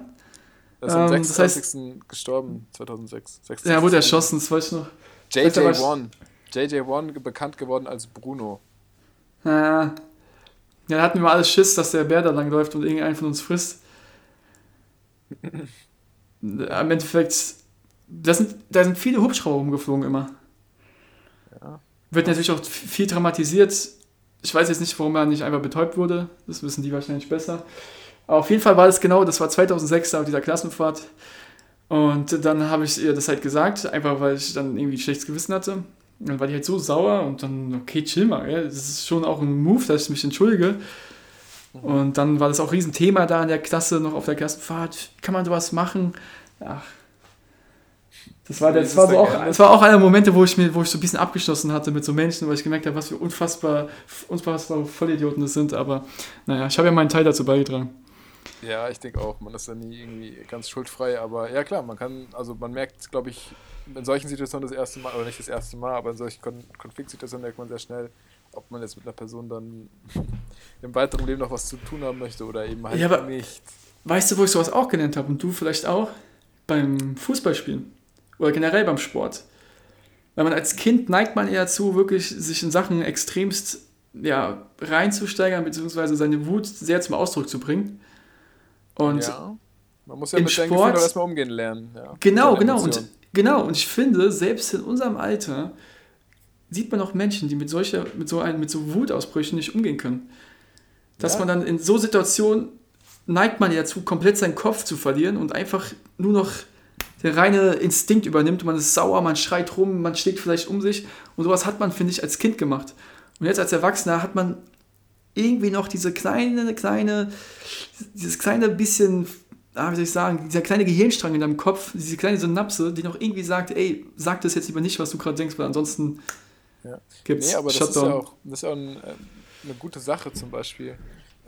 Speaker 3: Er ist am
Speaker 2: Ähm, das
Speaker 3: 26. gestorben, 2006.
Speaker 2: Ja, wurde erschossen, das weiß ich noch.
Speaker 3: JJ1. JJ1 bekannt geworden als Bruno.
Speaker 2: Äh, ja, da hatten wir alles Schiss, dass der Bär da langläuft und irgendeinen von uns frisst. Im Endeffekt, das sind, da sind viele Hubschrauber rumgeflogen immer.
Speaker 3: Ja.
Speaker 2: Wird natürlich auch viel dramatisiert. Ich weiß jetzt nicht, warum er nicht einfach betäubt wurde. Das wissen die wahrscheinlich besser. Aber auf jeden Fall war das genau, das war 2006 auf dieser Klassenfahrt. Und dann habe ich ihr das halt gesagt, einfach weil ich dann irgendwie ein schlechtes Gewissen hatte. Und dann war die halt so sauer und dann, okay, chill mal, gell? das ist schon auch ein Move, dass ich mich entschuldige. Und dann war das auch ein Riesenthema da in der Klasse, noch auf der Klassenfahrt. Kann man sowas machen? Ach. Das war, der, das war, so auch, das war auch einer der Momente, wo ich, mir, wo ich so ein bisschen abgeschlossen hatte mit so Menschen, weil ich gemerkt habe, was für unfassbar, unfassbar Vollidioten das sind. Aber naja, ich habe ja meinen Teil dazu beigetragen.
Speaker 3: Ja, ich denke auch, man ist da nie irgendwie ganz schuldfrei, aber ja klar, man kann, also man merkt, glaube ich, in solchen Situationen das erste Mal, oder nicht das erste Mal, aber in solchen Kon Konfliktsituationen merkt man sehr schnell, ob man jetzt mit einer Person dann im weiteren Leben noch was zu tun haben möchte oder eben halt
Speaker 2: Ja, aber-
Speaker 3: nicht.
Speaker 2: Weißt du, wo ich sowas auch gelernt habe und du vielleicht auch? Beim Fußballspielen oder generell beim Sport. Weil man als Kind neigt man eher zu, wirklich sich in Sachen extremst ja, reinzusteigern, beziehungsweise seine Wut sehr zum Ausdruck zu bringen. Und
Speaker 3: ja, man muss ja
Speaker 2: im
Speaker 3: mit
Speaker 2: Sport-
Speaker 3: Gefühlen auch erstmal umgehen lernen. Ja,
Speaker 2: Genau, genau. Und, genau. Und ich finde, selbst in unserem Alter sieht man auch Menschen, die mit solcher, mit so einem, mit so Wutausbrüchen nicht umgehen können. Dass
Speaker 3: Ja.
Speaker 2: man dann in so Situationen neigt man ja dazu, komplett seinen Kopf zu verlieren und einfach nur noch der reine Instinkt übernimmt. Man ist sauer, man schreit rum, man schlägt vielleicht um sich. Und sowas hat man, finde ich, als Kind gemacht. Und jetzt als Erwachsener hat man irgendwie noch diese kleine, kleine, dieses kleine bisschen, ah, wie soll ich sagen, dieser kleine Gehirnstrang in deinem Kopf, diese kleine Synapse, die noch irgendwie sagt, ey, sag das jetzt lieber nicht, was du gerade denkst, weil ansonsten
Speaker 3: Ja.
Speaker 2: gibt's
Speaker 3: Nee, aber das ist
Speaker 2: Shutdown.
Speaker 3: ja auch, das ist ja auch ein, äh, eine gute Sache zum Beispiel.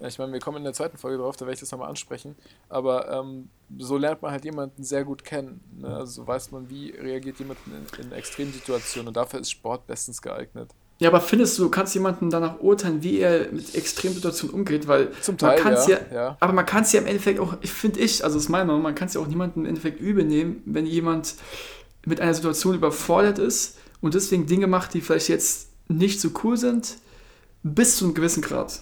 Speaker 3: Ich meine, wir kommen in der zweiten Folge drauf, da werde ich das nochmal ansprechen. Aber ähm, so lernt man halt jemanden sehr gut kennen. Ne? Also so weiß man, wie reagiert jemand in, in Extremsituationen. Und dafür ist Sport bestens geeignet.
Speaker 2: Ja, aber findest du, du kannst jemanden danach urteilen, wie er mit Extremsituationen umgeht, weil
Speaker 3: Zum
Speaker 2: man
Speaker 3: Teil,
Speaker 2: kann's
Speaker 3: ja,
Speaker 2: ja,
Speaker 3: ja.
Speaker 2: aber man kann es ja im Endeffekt auch, ich finde ich, also das ist meine Meinung, man kann es ja auch niemandem im Endeffekt übel nehmen, wenn jemand mit einer Situation überfordert ist und deswegen Dinge macht, die vielleicht jetzt nicht so cool sind, bis zu einem gewissen Grad.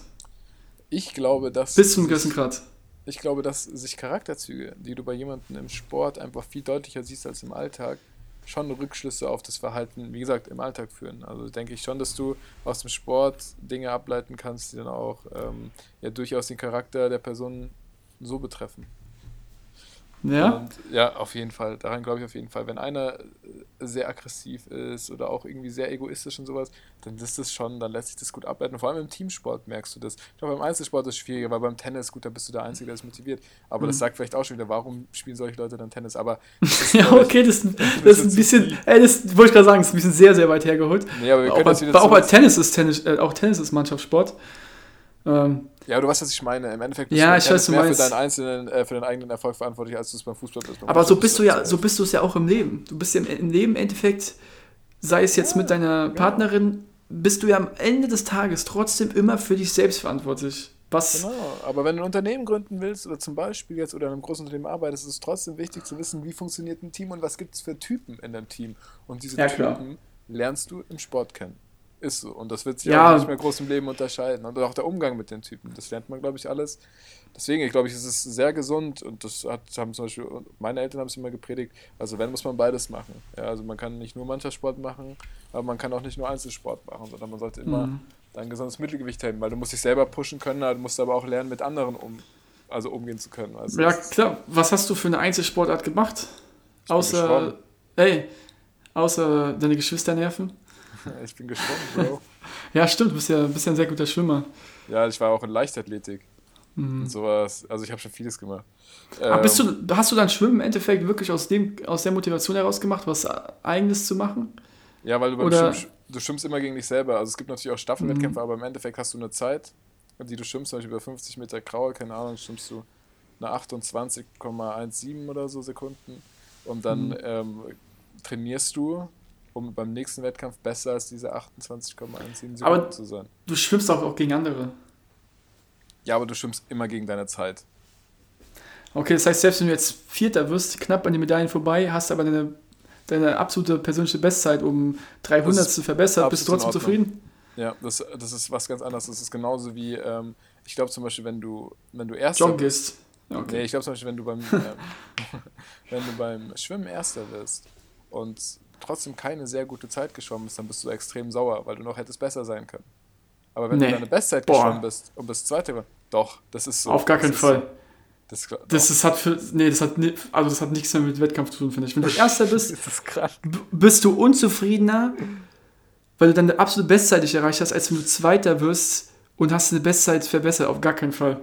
Speaker 3: Ich glaube, dass.
Speaker 2: Bis zu einem
Speaker 3: sich-
Speaker 2: gewissen Grad.
Speaker 3: Ich glaube, dass sich Charakterzüge, die du bei jemandem im Sport einfach viel deutlicher siehst als im Alltag, schon Rückschlüsse auf das Verhalten, wie gesagt, im Alltag führen. Also denke ich schon, dass du aus dem Sport Dinge ableiten kannst, die dann auch ähm, ja durchaus den Charakter der Person so betreffen.
Speaker 2: Ja?
Speaker 3: Und ja, auf jeden Fall. Daran glaube ich auf jeden Fall. Wenn einer äh, sehr aggressiv ist oder auch irgendwie sehr egoistisch und sowas, dann ist das schon, dann lässt sich das gut ableiten. Vor allem im Teamsport merkst du das. Ich glaube, beim Einzelsport ist es schwieriger, weil beim Tennis, gut, da bist du der Einzige, der ist motiviert. Aber das
Speaker 2: Mhm.
Speaker 3: sagt vielleicht auch schon wieder, warum spielen solche Leute dann Tennis? Aber das
Speaker 2: Ja, okay, das, das ist ein bisschen, ey, das wollte ich gerade sagen, das ist ein bisschen sehr, sehr weit hergeholt.
Speaker 3: Nee, aber wir
Speaker 2: Auch
Speaker 3: können
Speaker 2: bei,
Speaker 3: das wieder
Speaker 2: auch bei Tennis ist Tennis, äh, auch Tennis ist Mannschaftssport. Ähm,
Speaker 3: Ja, aber du weißt, was ich meine. Im Endeffekt
Speaker 2: Ja,
Speaker 3: beim
Speaker 2: ich weiß, du
Speaker 3: mehr
Speaker 2: meinst.
Speaker 3: für deinen einzelnen, äh, für deinen eigenen Erfolg verantwortlich, als du es beim Fußball bist.
Speaker 2: Aber so bist du ja, so bist du es ja auch im Leben. Du bist ja im, im Leben im Endeffekt, sei es jetzt mit deiner Partnerin, bist du ja am Ende des Tages trotzdem immer für dich selbst verantwortlich. Was,
Speaker 3: Genau, aber wenn du ein Unternehmen gründen willst oder zum Beispiel jetzt oder in einem großen Unternehmen arbeitest, ist es trotzdem wichtig zu wissen, wie funktioniert ein Team und was gibt es für Typen in einem Team. Und diese
Speaker 2: Ja, klar.
Speaker 3: Typen lernst du im Sport kennen. Ist so. Und das wird sich
Speaker 2: Ja.
Speaker 3: auch nicht mehr groß im Leben unterscheiden. Und auch der Umgang mit den Typen, das lernt man, glaube ich, alles. Deswegen, ich glaube, ich, es ist sehr gesund und das hat, haben zum Beispiel, meine Eltern haben es immer gepredigt, also wenn, muss man beides machen. Ja, also man kann nicht nur Mannschaftssport machen, aber man kann auch nicht nur Einzelsport machen, sondern man sollte immer
Speaker 2: Mhm.
Speaker 3: dein gesundes Mittelgewicht halten, weil du musst dich selber pushen können, du musst aber auch lernen, mit anderen um, also umgehen zu können. Also
Speaker 2: ja klar, was hast du für eine Einzelsportart gemacht? Außer, ey, außer deine Geschwister nerven?
Speaker 3: ich bin geschwommen, Bro.
Speaker 2: Ja, stimmt, du bist ja, bist ja ein sehr guter Schwimmer.
Speaker 3: ja, ich war auch in Leichtathletik
Speaker 2: Mhm.
Speaker 3: und sowas. Also ich habe schon vieles gemacht.
Speaker 2: Aber bist
Speaker 3: Ähm,
Speaker 2: du, hast du dann Schwimmen im Endeffekt wirklich aus, dem, aus der Motivation heraus gemacht, was Eigenes zu machen?
Speaker 3: Ja, weil du beim
Speaker 2: Oder-
Speaker 3: Schwimmen, du schwimmst immer gegen dich selber. Also es gibt natürlich auch Staffelwettkämpfe, aber im Endeffekt hast du eine Zeit, die du schwimmst, zum Beispiel über 50 Meter Kraul, keine Ahnung, schwimmst du eine 28,17 oder so Sekunden und dann
Speaker 2: Mhm.
Speaker 3: ähm, trainierst du, um beim nächsten Wettkampf besser als diese 28,17 Sekunden
Speaker 2: Aber-
Speaker 3: zu sein.
Speaker 2: Du schwimmst auch, auch gegen andere.
Speaker 3: Ja, aber du schwimmst immer gegen deine Zeit.
Speaker 2: Okay, das heißt, selbst wenn du jetzt Vierter wirst, knapp an den Medaillen vorbei, hast aber deine, deine absolute persönliche Bestzeit um 300
Speaker 3: Das ist
Speaker 2: zu verbessert, bist du trotzdem zufrieden?
Speaker 3: Ja, das, das ist was ganz anderes. Das ist genauso wie, ähm, ich glaube zum Beispiel, wenn du, wenn du Erster
Speaker 2: Joggen
Speaker 3: bist.
Speaker 2: Ja,
Speaker 3: Nee,
Speaker 2: okay.
Speaker 3: ich glaube zum Beispiel, wenn du beim, ähm, wenn du beim Schwimmen Erster wirst und trotzdem keine sehr gute Zeit geschwommen bist, dann bist du extrem sauer, weil du noch hättest besser sein können. Aber wenn
Speaker 2: Nee.
Speaker 3: du deine Bestzeit
Speaker 2: Boah.
Speaker 3: geschwommen bist und bist Zweiter, geworden- doch, das ist so.
Speaker 2: Auf gar
Speaker 3: das
Speaker 2: keinen Fall.
Speaker 3: So, das, ist-
Speaker 2: Das
Speaker 3: doch.
Speaker 2: ist, hat für, nee, das hat, also das hat nichts mehr mit Wettkampf zu tun, finde ich. Wenn du Erster bist,
Speaker 3: das
Speaker 2: bist du unzufriedener, weil du deine absolute Bestzeit nicht erreicht hast, als wenn du Zweiter wirst und hast eine Bestzeit verbessert. Auf gar keinen Fall.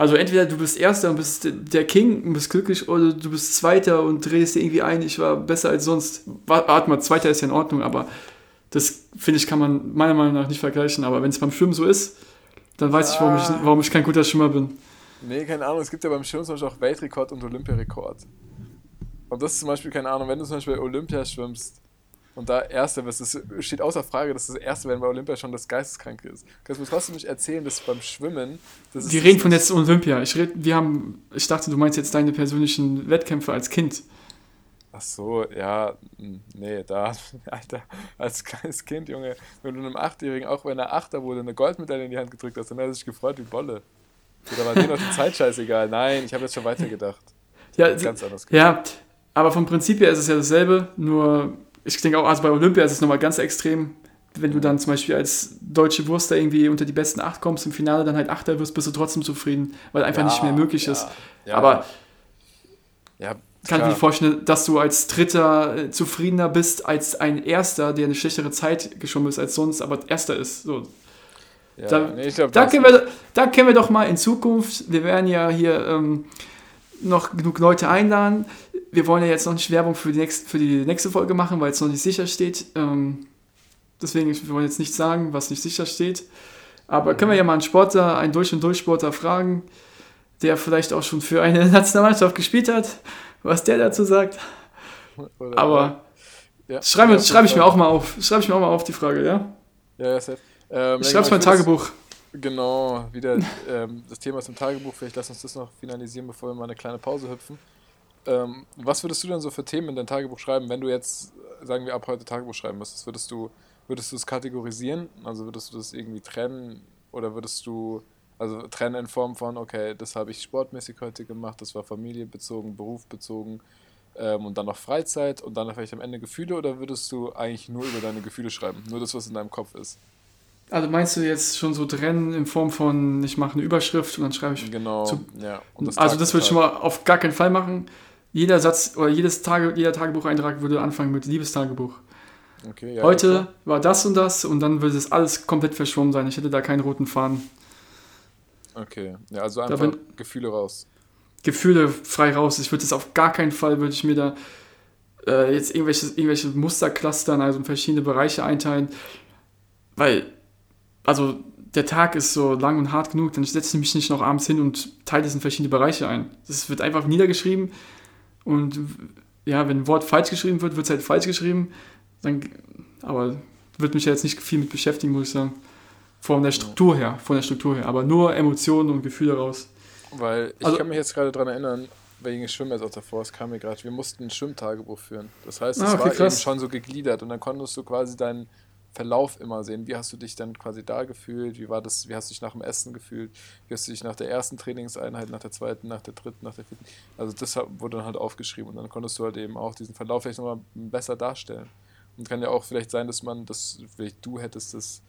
Speaker 2: Also entweder du bist Erster und bist der King und bist glücklich oder du bist Zweiter und drehst dir irgendwie ein, ich war besser als sonst. Wa- Warte mal, Zweiter ist ja in Ordnung, aber das, finde ich, kann man meiner Meinung nach nicht vergleichen. Aber wenn es beim Schwimmen so ist, dann weiß ich, warum ich,
Speaker 3: Ah.
Speaker 2: warum ich kein guter Schwimmer bin.
Speaker 3: Nee, keine Ahnung, es gibt ja beim Schwimmen zum Beispiel auch Weltrekord und Olympiarekord. Und das ist zum Beispiel, keine Ahnung, wenn du zum Beispiel bei Olympia schwimmst und da Erster bist, es steht außer Frage, dass das Erste werden bei Olympia schon das Geisteskranke ist. Kannst du mir trotzdem nicht erzählen, dass beim Schwimmen. Das ist
Speaker 2: Wir reden von jetzt Olympia. Ich, red, wir haben, ich dachte, du meinst jetzt deine persönlichen Wettkämpfe als Kind.
Speaker 3: Ach so, ja, mh, nee, da, Alter, als kleines Kind, Junge, wenn du einem Achtjährigen, auch wenn er Achter wurde, eine Goldmedaille in die Hand gedrückt hast, dann hat er sich gefreut wie Bolle. Da war dir noch die Zeit scheißegal. Nein, ich habe jetzt schon weitergedacht.
Speaker 2: Ja,
Speaker 3: Ganz anders.
Speaker 2: ja, aber vom Prinzip her ist es ja dasselbe, nur ich denke auch, also bei Olympia ist es nochmal ganz extrem. Wenn du dann zum Beispiel als deutsche Wurst da irgendwie unter die besten acht kommst, im Finale dann halt Achter wirst, bist du trotzdem zufrieden, weil einfach
Speaker 3: Ja,
Speaker 2: nicht mehr möglich
Speaker 3: ja,
Speaker 2: ist.
Speaker 3: ja,
Speaker 2: aber
Speaker 3: ja,
Speaker 2: kann ich mir vorstellen, dass du als Dritter äh, zufriedener bist als ein Erster, der eine schlechtere Zeit geschwommen ist als sonst, aber Erster ist. So, Da-
Speaker 3: nee, glaub,
Speaker 2: Da können, wir, da können wir doch mal in Zukunft, wir werden ja hier ähm, noch genug Leute einladen. Wir wollen ja jetzt noch nicht Werbung für die nächste, für die nächste Folge machen, weil es noch nicht sicher steht. Ähm, deswegen, wir wollen jetzt nicht sagen, was nicht sicher steht. Aber können wir ja mal einen Sportler, einen Durch- und Durch-Sportler fragen, der vielleicht auch schon für eine Nationalmannschaft gespielt hat, was der dazu sagt.
Speaker 3: Oder-
Speaker 2: Aber
Speaker 3: ja,
Speaker 2: schreibe
Speaker 3: ja,
Speaker 2: schreib ich mir auch mal auf. Schreibe ich mir auch mal auf die Frage, ja?
Speaker 3: Ja, ja, safe. Ähm,
Speaker 2: Ich schreibe es mal in
Speaker 3: ich würd's-
Speaker 2: Tagebuch.
Speaker 3: Genau, wieder ähm, das Thema zum Tagebuch. Vielleicht lass uns das noch finalisieren, bevor wir mal eine kleine Pause hüpfen. Ähm, was würdest du denn so für Themen in dein Tagebuch schreiben, wenn du jetzt, äh, sagen wir, ab heute Tagebuch schreiben müsstest? Würdest du, würdest du es kategorisieren? Also würdest du das irgendwie trennen? Oder würdest du, also trennen in Form von, okay, das habe ich sportmäßig heute gemacht, das war familiebezogen, berufbezogen ähm, und dann noch Freizeit und dann vielleicht am Ende Gefühle? Oder würdest du eigentlich nur über deine Gefühle schreiben? Nur das, was in deinem Kopf ist?
Speaker 2: Also meinst du jetzt schon so trennen in Form von, ich mache eine Überschrift und dann schreibe ich.
Speaker 3: Genau,
Speaker 2: Zu-
Speaker 3: ja. Und
Speaker 2: also das würde ich schon
Speaker 3: Tag.
Speaker 2: mal auf gar keinen Fall machen. Jeder Satz oder jedes Tage, jeder Tagebucheintrag würde anfangen mit Liebestagebuch.
Speaker 3: Okay, ja,
Speaker 2: Heute
Speaker 3: klar.
Speaker 2: war das und das und dann würde es alles komplett verschwommen sein. Ich hätte da keinen roten Faden.
Speaker 3: Okay, ja, also einfach
Speaker 2: bin-
Speaker 3: Gefühle raus.
Speaker 2: Gefühle frei raus. Ich würde es auf gar keinen Fall, würde ich mir da äh, jetzt irgendwelche, irgendwelche Muster clustern, also in verschiedene Bereiche einteilen. Weil, also der Tag ist so lang und hart genug, dann setze ich mich nicht noch abends hin und teile es in verschiedene Bereiche ein. Das wird einfach niedergeschrieben und ja, wenn ein Wort falsch geschrieben wird, wird es halt falsch geschrieben. Dann, aber wird mich ja jetzt nicht viel mit beschäftigen, muss ich sagen. Von der Struktur her, von der Struktur her. Aber nur Emotionen und Gefühle raus.
Speaker 3: Weil ich
Speaker 2: Also-
Speaker 3: kann mich jetzt gerade daran erinnern, wegen Schwimmen jetzt auch davor, es kam mir gerade, wir mussten ein Schwimmtagebuch führen. Das heißt, es
Speaker 2: Ah, okay,
Speaker 3: war
Speaker 2: krass.
Speaker 3: eben schon so gegliedert und dann konntest du quasi deinen Verlauf immer sehen. Wie hast du dich dann quasi da gefühlt? Wie war das, wie hast du dich nach dem Essen gefühlt? Wie hast du dich nach der ersten Trainingseinheit, nach der zweiten, nach der dritten, nach der vierten? Also das wurde dann halt aufgeschrieben und dann konntest du halt eben auch diesen Verlauf vielleicht nochmal besser darstellen. Und kann ja auch vielleicht sein, dass man das, vielleicht du hättest das,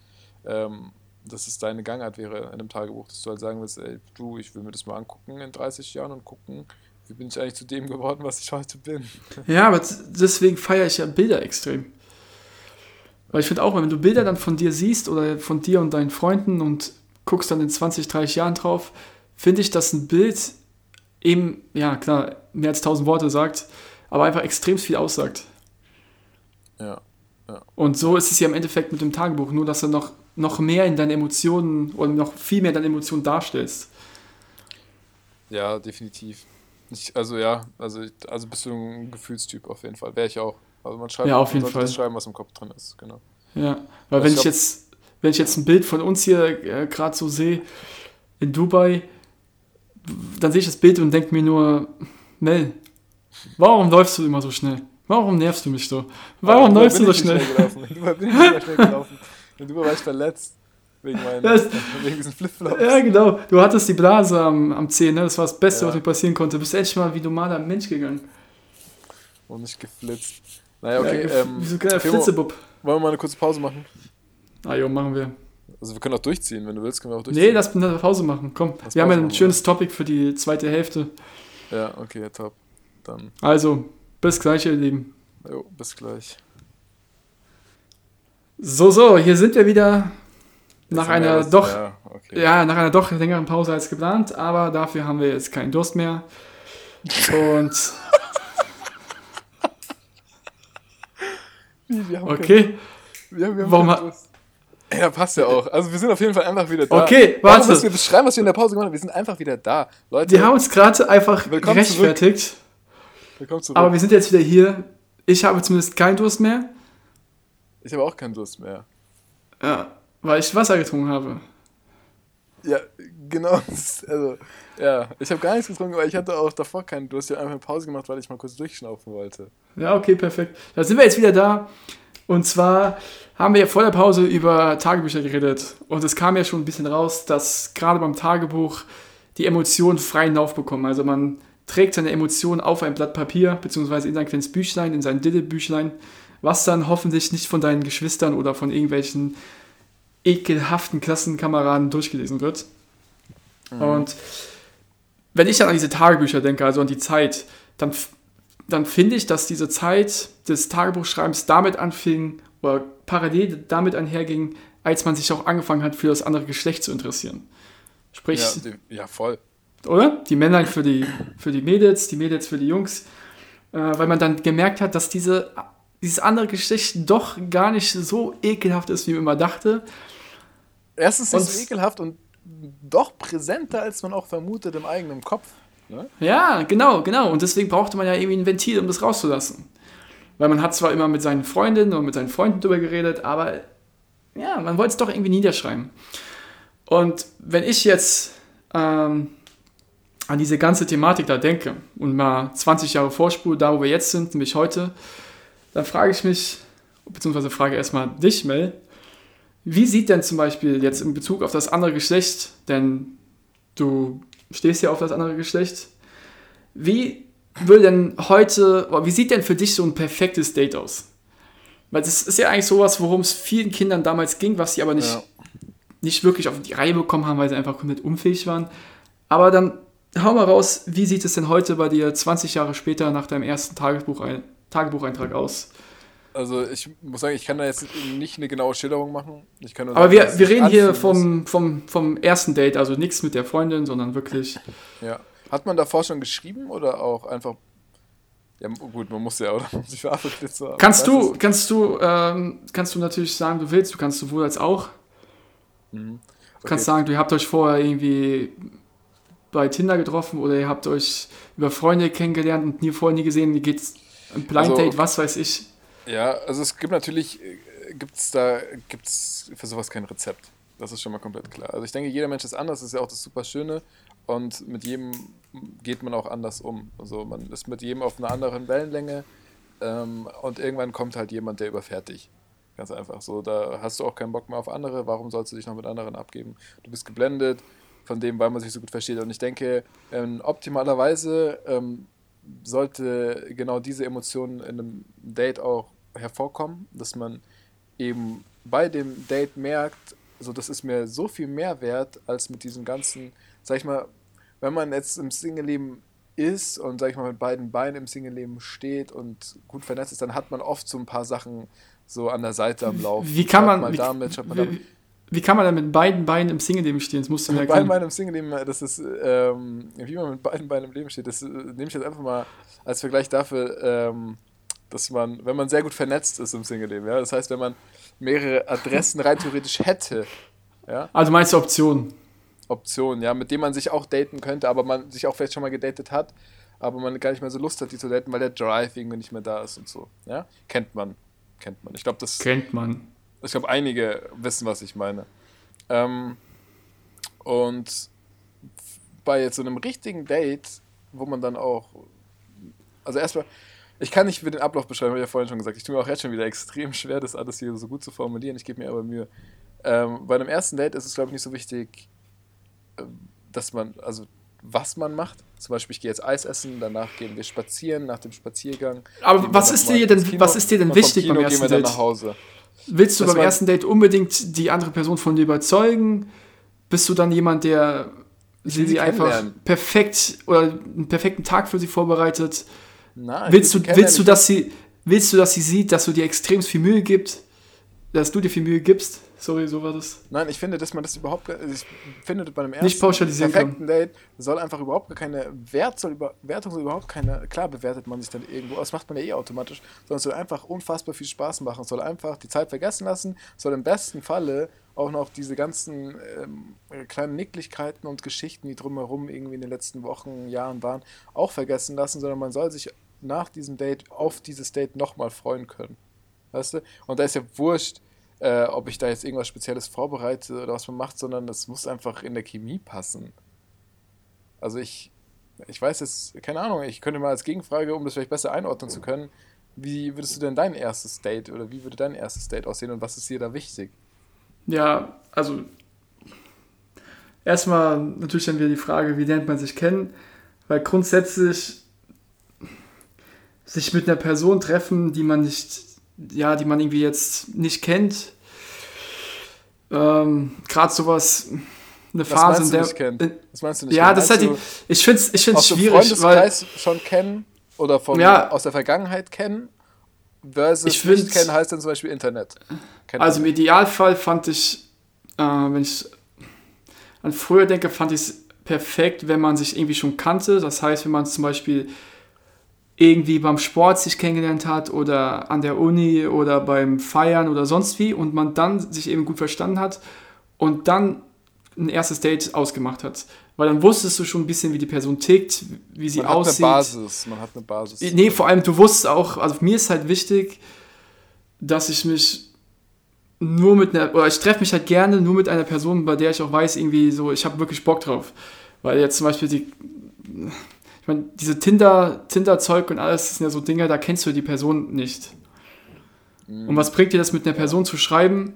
Speaker 3: ähm, dass es deine Gangart wäre in einem Tagebuch, dass du halt sagen willst, ey, du, ich will mir das mal angucken in 30 Jahren und gucken, wie bin ich eigentlich zu dem geworden, was ich heute bin.
Speaker 2: Ja, aber deswegen feiere ich ja Bilder extrem. Weil ich finde auch, wenn du Bilder dann von dir siehst oder von dir und deinen Freunden und guckst dann in 20, 30 Jahren drauf, finde ich, dass ein Bild eben, ja klar, mehr als 1000 Worte sagt, aber einfach extrem viel aussagt.
Speaker 3: Ja.
Speaker 2: Und so ist es ja im Endeffekt mit dem Tagebuch, nur dass du noch, noch mehr in deinen Emotionen oder noch viel mehr deine Emotionen darstellst.
Speaker 3: Ja, definitiv. Ich, also ja, also, also bist du ein Gefühlstyp auf jeden Fall. Wäre ich auch. Also man schreibt
Speaker 2: Ja, auf jeden Fall.
Speaker 3: schreiben, was im Kopf drin ist, genau.
Speaker 2: Ja, weil
Speaker 3: Ich
Speaker 2: wenn ich
Speaker 3: glaub-
Speaker 2: jetzt, wenn ich jetzt ein Bild von uns hier äh, gerade so sehe in Dubai, dann sehe ich das Bild und denke mir nur, Mel, warum läufst du immer so schnell? Warum nervst du mich so? Warum läufst du so
Speaker 3: ich
Speaker 2: schnell?
Speaker 3: gelaufen. In Dubai bin ich nicht schnell gelaufen. In Dubai war ich verletzt. Wegen, meinen,
Speaker 2: Das-
Speaker 3: wegen diesen Flipflops.
Speaker 2: Ja, genau. Du hattest die Blase am, am Zeh, ne? Das war das Beste,
Speaker 3: Ja.
Speaker 2: was mir passieren konnte. Du bist endlich mal wie normaler Mensch gegangen.
Speaker 3: Und nicht geflitzt. Naja, okay.
Speaker 2: ja,
Speaker 3: ähm,
Speaker 2: so Flitzebub.
Speaker 3: wollen wir mal eine kurze Pause machen?
Speaker 2: Ah, jo, machen wir.
Speaker 3: Also wir können auch durchziehen, wenn du willst, können wir auch durchziehen.
Speaker 2: Nee, lass eine Pause machen. Komm,
Speaker 3: Lass
Speaker 2: wir haben
Speaker 3: Pause
Speaker 2: ja ein schönes Topic für die zweite Hälfte.
Speaker 3: Ja, okay, top. Dann,
Speaker 2: Also, bis gleich, ihr Lieben.
Speaker 3: jo, bis gleich.
Speaker 2: So, so, hier sind wir wieder nach
Speaker 3: Jetzt haben wir
Speaker 2: einer
Speaker 3: alles-
Speaker 2: doch,
Speaker 3: Ja, okay.
Speaker 2: ja, nach einer doch längeren Pause als geplant, aber dafür haben wir jetzt keinen Durst mehr. Und Okay,
Speaker 3: wir haben, wir
Speaker 2: Warum
Speaker 3: Durst. Ja, passt ja auch. Also wir sind auf jeden Fall einfach wieder da.
Speaker 2: Okay,
Speaker 3: Warum
Speaker 2: warte.
Speaker 3: müssen wir beschreiben, was wir in der Pause gemacht haben? Wir sind einfach wieder da. Leute,
Speaker 2: wir haben uns gerade einfach
Speaker 3: Willkommen
Speaker 2: gerechtfertigt,
Speaker 3: willkommen zurück.
Speaker 2: aber wir sind jetzt wieder hier. Ich habe zumindest keinen Durst mehr,
Speaker 3: ich habe auch keinen Durst mehr.
Speaker 2: ja, weil ich Wasser getrunken habe.
Speaker 3: Ja, genau. Also, ja, ich habe gar nichts getrunken, weil ich hatte auch davor keinen Durst. Ich habe einfach eine Pause gemacht, weil ich mal kurz durchschnaufen wollte.
Speaker 2: Ja, okay, perfekt. Da sind wir jetzt wieder da. Und zwar haben wir ja vor der Pause über Tagebücher geredet. Und es kam ja schon ein bisschen raus, dass gerade beim Tagebuch die Emotionen freien Lauf bekommen. Also man trägt seine Emotionen auf ein Blatt Papier, beziehungsweise in sein kleines Büchlein, in sein Dille-Büchlein, was dann hoffentlich nicht von deinen Geschwistern oder von irgendwelchen ekelhaften Klassenkameraden durchgelesen wird. Und wenn ich dann an diese Tagebücher denke, also an die Zeit, dann, dann finde ich, dass diese Zeit des Tagebuchschreibens damit anfing oder parallel damit einherging, als man sich auch angefangen hat, für das andere Geschlecht zu interessieren. Sprich,
Speaker 3: Ja, die, ja, voll.
Speaker 2: oder? Die Männer für die, für die Mädels, die Mädels für die Jungs. Äh, weil man dann gemerkt hat, dass diese, dieses andere Geschlecht doch gar nicht so ekelhaft ist, wie man immer dachte.
Speaker 3: Erstens
Speaker 2: Und-
Speaker 3: so ekelhaft und doch präsenter, als man auch vermutet im eigenen Kopf. Ne?
Speaker 2: Ja, genau, genau. Und deswegen brauchte man ja irgendwie ein Ventil, um das rauszulassen. Weil man hat zwar immer mit seinen Freundinnen und mit seinen Freunden drüber geredet, aber ja, man wollte es doch irgendwie niederschreiben. Und wenn ich jetzt ähm, an diese ganze Thematik da denke und mal 20 Jahre vorspule, da wo wir jetzt sind, nämlich heute, dann frage ich mich, beziehungsweise frage erstmal dich, Mel, wie sieht denn zum Beispiel jetzt in Bezug auf das andere Geschlecht, denn du stehst ja auf das andere Geschlecht, wie würde denn heute, wie sieht denn für dich so ein perfektes Date aus? Weil das ist ja eigentlich sowas, worum es vielen Kindern damals ging, was sie aber nicht,
Speaker 3: Ja.
Speaker 2: nicht wirklich auf die Reihe bekommen haben, weil sie einfach komplett unfähig waren. Aber dann hau mal raus, wie sieht es denn heute bei dir 20 Jahre später nach deinem ersten Tagebuchein Tagebucheintrag aus?
Speaker 3: Also ich muss sagen, ich kann da jetzt nicht eine genaue Schilderung machen.
Speaker 2: Aber
Speaker 3: sagen,
Speaker 2: wir, wir reden hier
Speaker 3: muss.
Speaker 2: vom, vom, vom ersten Date, also nichts mit der Freundin, sondern wirklich.
Speaker 3: Ja. Hat man davor schon geschrieben oder auch einfach. Ja, gut, man muss ja, oder? Sich verabredet zu haben.
Speaker 2: Kannst du, kannst du, ähm, kannst du natürlich sagen, du willst, du kannst sowohl als auch.
Speaker 3: Mhm.
Speaker 2: Du kannst
Speaker 3: Okay.
Speaker 2: sagen, du habt euch vorher irgendwie bei Tinder getroffen oder ihr habt euch über Freunde kennengelernt und nie vorher nie gesehen, wie geht's ein Blind
Speaker 3: Also-
Speaker 2: Date, was weiß ich.
Speaker 3: Ja, also es gibt natürlich, gibt es da, gibt es für sowas kein Rezept. Das ist schon mal komplett klar. Also ich denke, jeder Mensch ist anders, das ist ja auch das super Schöne. Und mit jedem geht man auch anders um. Also man ist mit jedem auf einer anderen Wellenlänge. Ähm, und irgendwann kommt halt jemand, der überfährt dich. Ganz einfach. So, da hast du auch keinen Bock mehr auf andere. Warum sollst du dich noch mit anderen abgeben? Du bist geblendet von dem, weil man sich so gut versteht. Und ich denke, ähm, optimalerweise ähm, sollte genau diese Emotionen in einem Date auch hervorkommen, dass man eben bei dem Date merkt, so das ist mir so viel mehr wert als mit diesem ganzen, sag ich mal, wenn man jetzt im Single-Leben ist und sag ich mal mit beiden Beinen im Single-Leben steht und gut vernetzt ist, dann hat man oft so ein paar Sachen so an der Seite am Laufen.
Speaker 2: Wie kann man,
Speaker 3: mal
Speaker 2: wie,
Speaker 3: damit, mal damit.
Speaker 2: wie, wie kann man denn mit beiden Beinen im Single-Leben stehen? Das musst du mir
Speaker 3: Mit beiden
Speaker 2: erklären.
Speaker 3: Beinen im Single-Leben, das ist, ähm, wie man mit beiden Beinen im Leben steht, das äh, nehme ich jetzt einfach mal als Vergleich dafür, ähm, dass man, wenn man sehr gut vernetzt ist im Single-Leben, ja, das heißt, wenn man mehrere Adressen rein theoretisch hätte, ja,
Speaker 2: Also meinst du Optionen?
Speaker 3: Optionen, ja, mit denen man sich auch daten könnte, aber man sich auch vielleicht schon mal gedatet hat, aber man gar nicht mehr so Lust hat, die zu daten, weil der Drive irgendwie nicht mehr da ist und so, ja, kennt man, kennt man. Ich glaube, das
Speaker 2: Kennt man.
Speaker 3: ich glaube, einige wissen, was ich meine. Ähm, und bei jetzt so einem richtigen Date, wo man dann auch, also erstmal, ich kann nicht für den Ablauf beschreiben, habe ich ja vorhin schon gesagt. Ich tue mir auch jetzt schon wieder extrem schwer, das alles hier so gut zu formulieren. Ich gebe mir aber Mühe. Ähm, bei einem ersten Date ist es, glaube ich, nicht so wichtig, ähm, dass man, also was man macht. Zum Beispiel, ich gehe jetzt Eis essen, danach gehen wir spazieren, nach dem Spaziergang.
Speaker 2: Aber was ist dir denn-
Speaker 3: Kino
Speaker 2: was ist dir denn wichtig beim
Speaker 3: Kino
Speaker 2: ersten
Speaker 3: wir dann
Speaker 2: Date?
Speaker 3: nach Hause.
Speaker 2: Willst du
Speaker 3: Das
Speaker 2: beim ersten Date unbedingt die andere Person von dir überzeugen? Bist du dann jemand, der sie,
Speaker 3: sie
Speaker 2: einfach perfekt oder einen perfekten Tag für sie vorbereitet?
Speaker 3: Nein,
Speaker 2: Willst du, willst du, dass sie, willst du, dass sie sieht, dass du dir extrem viel Mühe gibst? Dass du dir viel Mühe gibst? Sorry, so war das.
Speaker 3: Nein, ich finde, dass man das überhaupt, ich finde bei einem ersten
Speaker 2: Nicht pauschalisieren
Speaker 3: perfekten Date soll einfach überhaupt keine Wert soll über, Wertung soll überhaupt keine, klar bewertet man sich dann irgendwo, das macht man ja eh automatisch, sondern es soll einfach unfassbar viel Spaß machen, soll einfach die Zeit vergessen lassen, soll im besten Falle auch noch diese ganzen ähm, kleinen Nicklichkeiten und Geschichten, die drumherum irgendwie in den letzten Wochen, Jahren waren, auch vergessen lassen, sondern man soll sich nach diesem Date auf dieses Date nochmal freuen können. Weißt du? Und da ist ja wurscht, äh, ob ich da jetzt irgendwas Spezielles vorbereite oder was man macht, sondern es muss einfach in der Chemie passen. Also ich, ich weiß jetzt, keine Ahnung, ich könnte mal als Gegenfrage, um das vielleicht besser einordnen zu können, wie würdest du denn dein erstes Date oder wie würde dein erstes Date aussehen und was ist dir da wichtig?
Speaker 2: Ja, also erstmal natürlich dann wieder die Frage, wie lernt man sich kennen? Weil grundsätzlich sich mit einer Person treffen, die man nicht, ja, die man irgendwie jetzt nicht kennt, ähm, gerade sowas, eine Phase, in der.
Speaker 3: nicht
Speaker 2: äh,
Speaker 3: Was meinst du nicht?
Speaker 2: Ja, das ist halt die, ich finde es ich find's
Speaker 3: aus dem
Speaker 2: schwierig, weil
Speaker 3: Freundeskreis schon kennen oder von,
Speaker 2: Ja.
Speaker 3: aus der Vergangenheit kennen versus
Speaker 2: Ich
Speaker 3: nicht
Speaker 2: find's-
Speaker 3: kennen heißt dann zum Beispiel Internet. Kennen.
Speaker 2: Also im Idealfall fand ich, äh, wenn ich an früher denke, fand ich es perfekt, wenn man sich irgendwie schon kannte. Das heißt, wenn man zum Beispiel irgendwie beim Sport sich kennengelernt hat oder an der Uni oder beim Feiern oder sonst wie und man dann sich eben gut verstanden hat und dann ein erstes Date ausgemacht hat. Weil dann wusstest du schon ein bisschen, wie die Person tickt, wie sie
Speaker 3: man hat
Speaker 2: aussieht.
Speaker 3: eine Basis, man hat eine Basis.
Speaker 2: Nee, vor allem, du wusstest auch, also mir ist halt wichtig, dass ich mich nur mit einer, oder ich treffe mich halt gerne nur mit einer Person, bei der ich auch weiß, irgendwie so, ich habe wirklich Bock drauf. Weil jetzt zum Beispiel die, ich meine, diese Tinder, Tinder-Zeug und alles, das sind ja so Dinge, da kennst du die Person nicht. Und was bringt dir das, mit einer Person zu schreiben,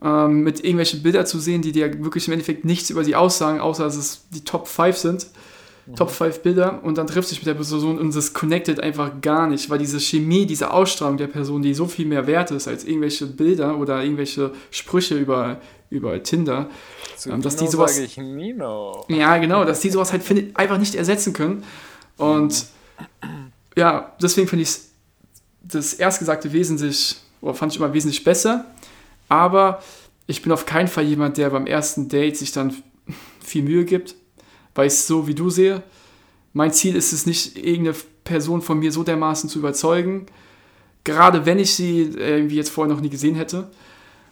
Speaker 2: ähm, mit irgendwelchen Bildern zu sehen, die dir wirklich im Endeffekt nichts über sie aussagen, außer dass es die Top 5 sind. Top 5 Bilder. Und dann triffst du dich mit der Person und das connectet einfach gar nicht, weil diese Chemie, diese Ausstrahlung der Person, die so viel mehr wert ist als irgendwelche Bilder oder irgendwelche Sprüche über, über Tinder,
Speaker 3: Zu
Speaker 2: Ähm, dass
Speaker 3: Nino
Speaker 2: die sowas-
Speaker 3: ich Nino.
Speaker 2: Ja, genau, dass die sowas halt find, einfach nicht ersetzen können. Und ja, deswegen finde ich das Erstgesagte wesentlich, oder fand ich immer wesentlich besser. Aber ich bin auf keinen Fall jemand, der beim ersten Date sich dann viel Mühe gibt, weil ich es so wie du sehe. Mein Ziel ist es nicht, irgendeine Person von mir so dermaßen zu überzeugen, gerade wenn ich sie irgendwie jetzt vorher noch nie gesehen hätte,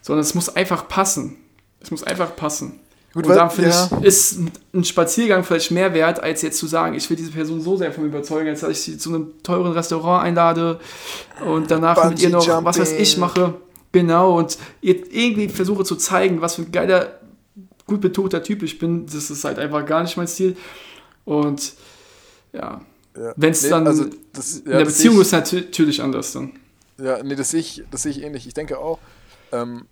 Speaker 2: sondern es muss einfach passen. Es muss einfach passen.
Speaker 3: Gut,
Speaker 2: und dann finde
Speaker 3: ja.
Speaker 2: ich, ist ein Spaziergang vielleicht mehr wert, als jetzt zu sagen, ich will diese Person so sehr von mir überzeugen, als dass ich sie zu einem teuren Restaurant einlade und danach mit ihr noch was weiß ich mache. Genau, und ihr irgendwie versuche zu zeigen, was für ein geiler, gut betuchter Typ ich bin. Das ist halt einfach gar nicht mein Stil. Und ja,
Speaker 3: Ja.
Speaker 2: wenn es
Speaker 3: Nee,
Speaker 2: dann
Speaker 3: also das,
Speaker 2: in
Speaker 3: ja,
Speaker 2: der
Speaker 3: das
Speaker 2: Beziehung
Speaker 3: sehe
Speaker 2: ist natürlich anders dann.
Speaker 3: ich, Ja, nee, das sehe ich, das sehe ich ähnlich. Ich denke auch, ähm,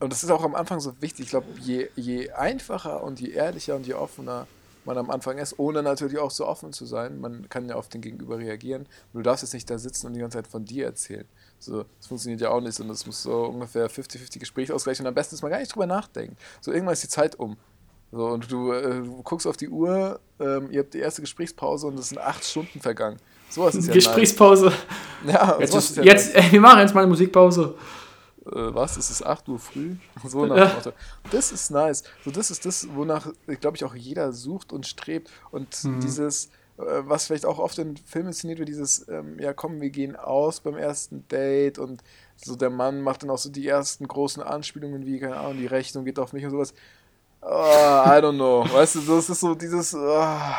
Speaker 3: und das ist auch am Anfang so wichtig, ich glaube, je, je einfacher und je ehrlicher und je offener man am Anfang ist, ohne natürlich auch so offen zu sein, man kann ja auf den Gegenüber reagieren, du darfst jetzt nicht da sitzen und die ganze Zeit von dir erzählen. So, das funktioniert ja auch nicht, sondern es muss so ungefähr 50-50 Gesprächsausgleich und am besten ist man gar nicht drüber nachdenken. So, irgendwann ist die Zeit um. So, und du, äh, du guckst auf die Uhr, ähm, ihr habt die erste Gesprächspause und es sind acht Stunden vergangen. Sowas ist ja
Speaker 2: Gesprächspause.
Speaker 3: nice. Ja,
Speaker 2: Jetzt, ist,
Speaker 3: ja
Speaker 2: jetzt äh, wir machen jetzt mal eine Musikpause.
Speaker 3: Äh, was, es ist 8 Uhr früh? So nach dem Motto. Das ist nice. So, das ist das, wonach, glaube ich, auch jeder sucht und strebt. Und
Speaker 2: Mhm.
Speaker 3: dieses, äh, was vielleicht auch oft in Filmen inszeniert wird, dieses, ähm, ja komm, wir gehen aus beim ersten Date und so der Mann macht dann auch so die ersten großen Anspielungen wie, keine Ahnung, die Rechnung geht auf mich und sowas. Ah, I don't know. Weißt du, das ist so dieses, ah,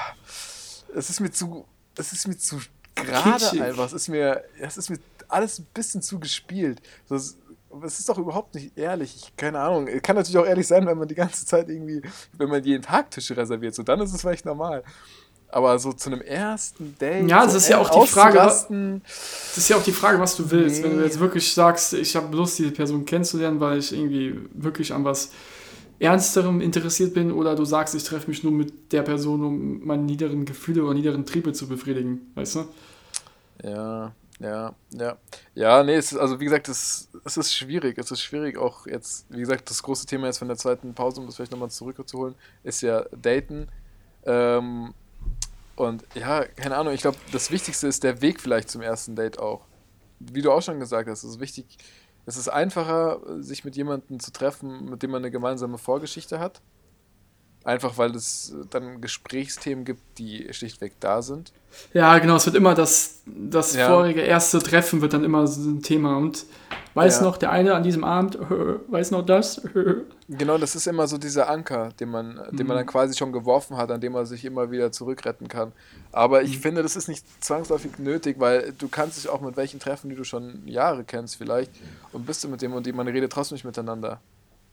Speaker 3: es ist mir zu, es ist mir zu gerade einfach. Es ist mir, es ist mir alles ein bisschen zu gespielt. So, es, es ist doch überhaupt nicht ehrlich. Ich, keine Ahnung. Kann natürlich auch ehrlich sein, wenn man die ganze Zeit irgendwie, wenn man jeden Tag Tische reserviert. So, dann ist es vielleicht normal. Aber so zu einem ersten Date.
Speaker 2: Ja, das ist ja
Speaker 3: eng
Speaker 2: auch die Frage, Das ist ja auch die Frage, was du willst. Wenn du
Speaker 3: Nee.
Speaker 2: jetzt wirklich sagst, ich habe Lust, diese Person kennenzulernen, weil ich irgendwie wirklich an was Ernsterem interessiert bin, oder du sagst, ich treffe mich nur mit der Person, um meine niederen Gefühle oder niederen Triebe zu befriedigen, weißt du?
Speaker 3: Ja, ja, ja. Ja, nee, es ist, also wie gesagt, es, es ist schwierig. Es ist schwierig auch jetzt, wie gesagt, das große Thema jetzt von der zweiten Pause, um das vielleicht nochmal zurückzuholen, ist ja Daten. Ähm, und ja, keine Ahnung, ich glaube, das Wichtigste ist der Weg vielleicht zum ersten Date auch. Wie du auch schon gesagt hast, es ist wichtig, es ist einfacher, sich mit jemandem zu treffen, mit dem man eine gemeinsame Vorgeschichte hat. Einfach weil es dann Gesprächsthemen gibt, die schlichtweg da sind.
Speaker 2: Ja, genau, es wird immer das, das
Speaker 3: Ja.
Speaker 2: vorige erste Treffen wird dann immer so ein Thema. Und weiß
Speaker 3: Ja.
Speaker 2: noch der eine an diesem Abend, weiß noch das?
Speaker 3: Genau, das ist immer so dieser Anker, den man, den man
Speaker 2: Mhm.
Speaker 3: dann quasi schon geworfen hat, an dem man sich immer wieder zurückretten kann. Aber ich finde, das ist nicht zwangsläufig nötig, weil du kannst dich auch mit welchen treffen, die du schon Jahre kennst vielleicht, und bist du mit dem und dem, man redet trotzdem nicht miteinander.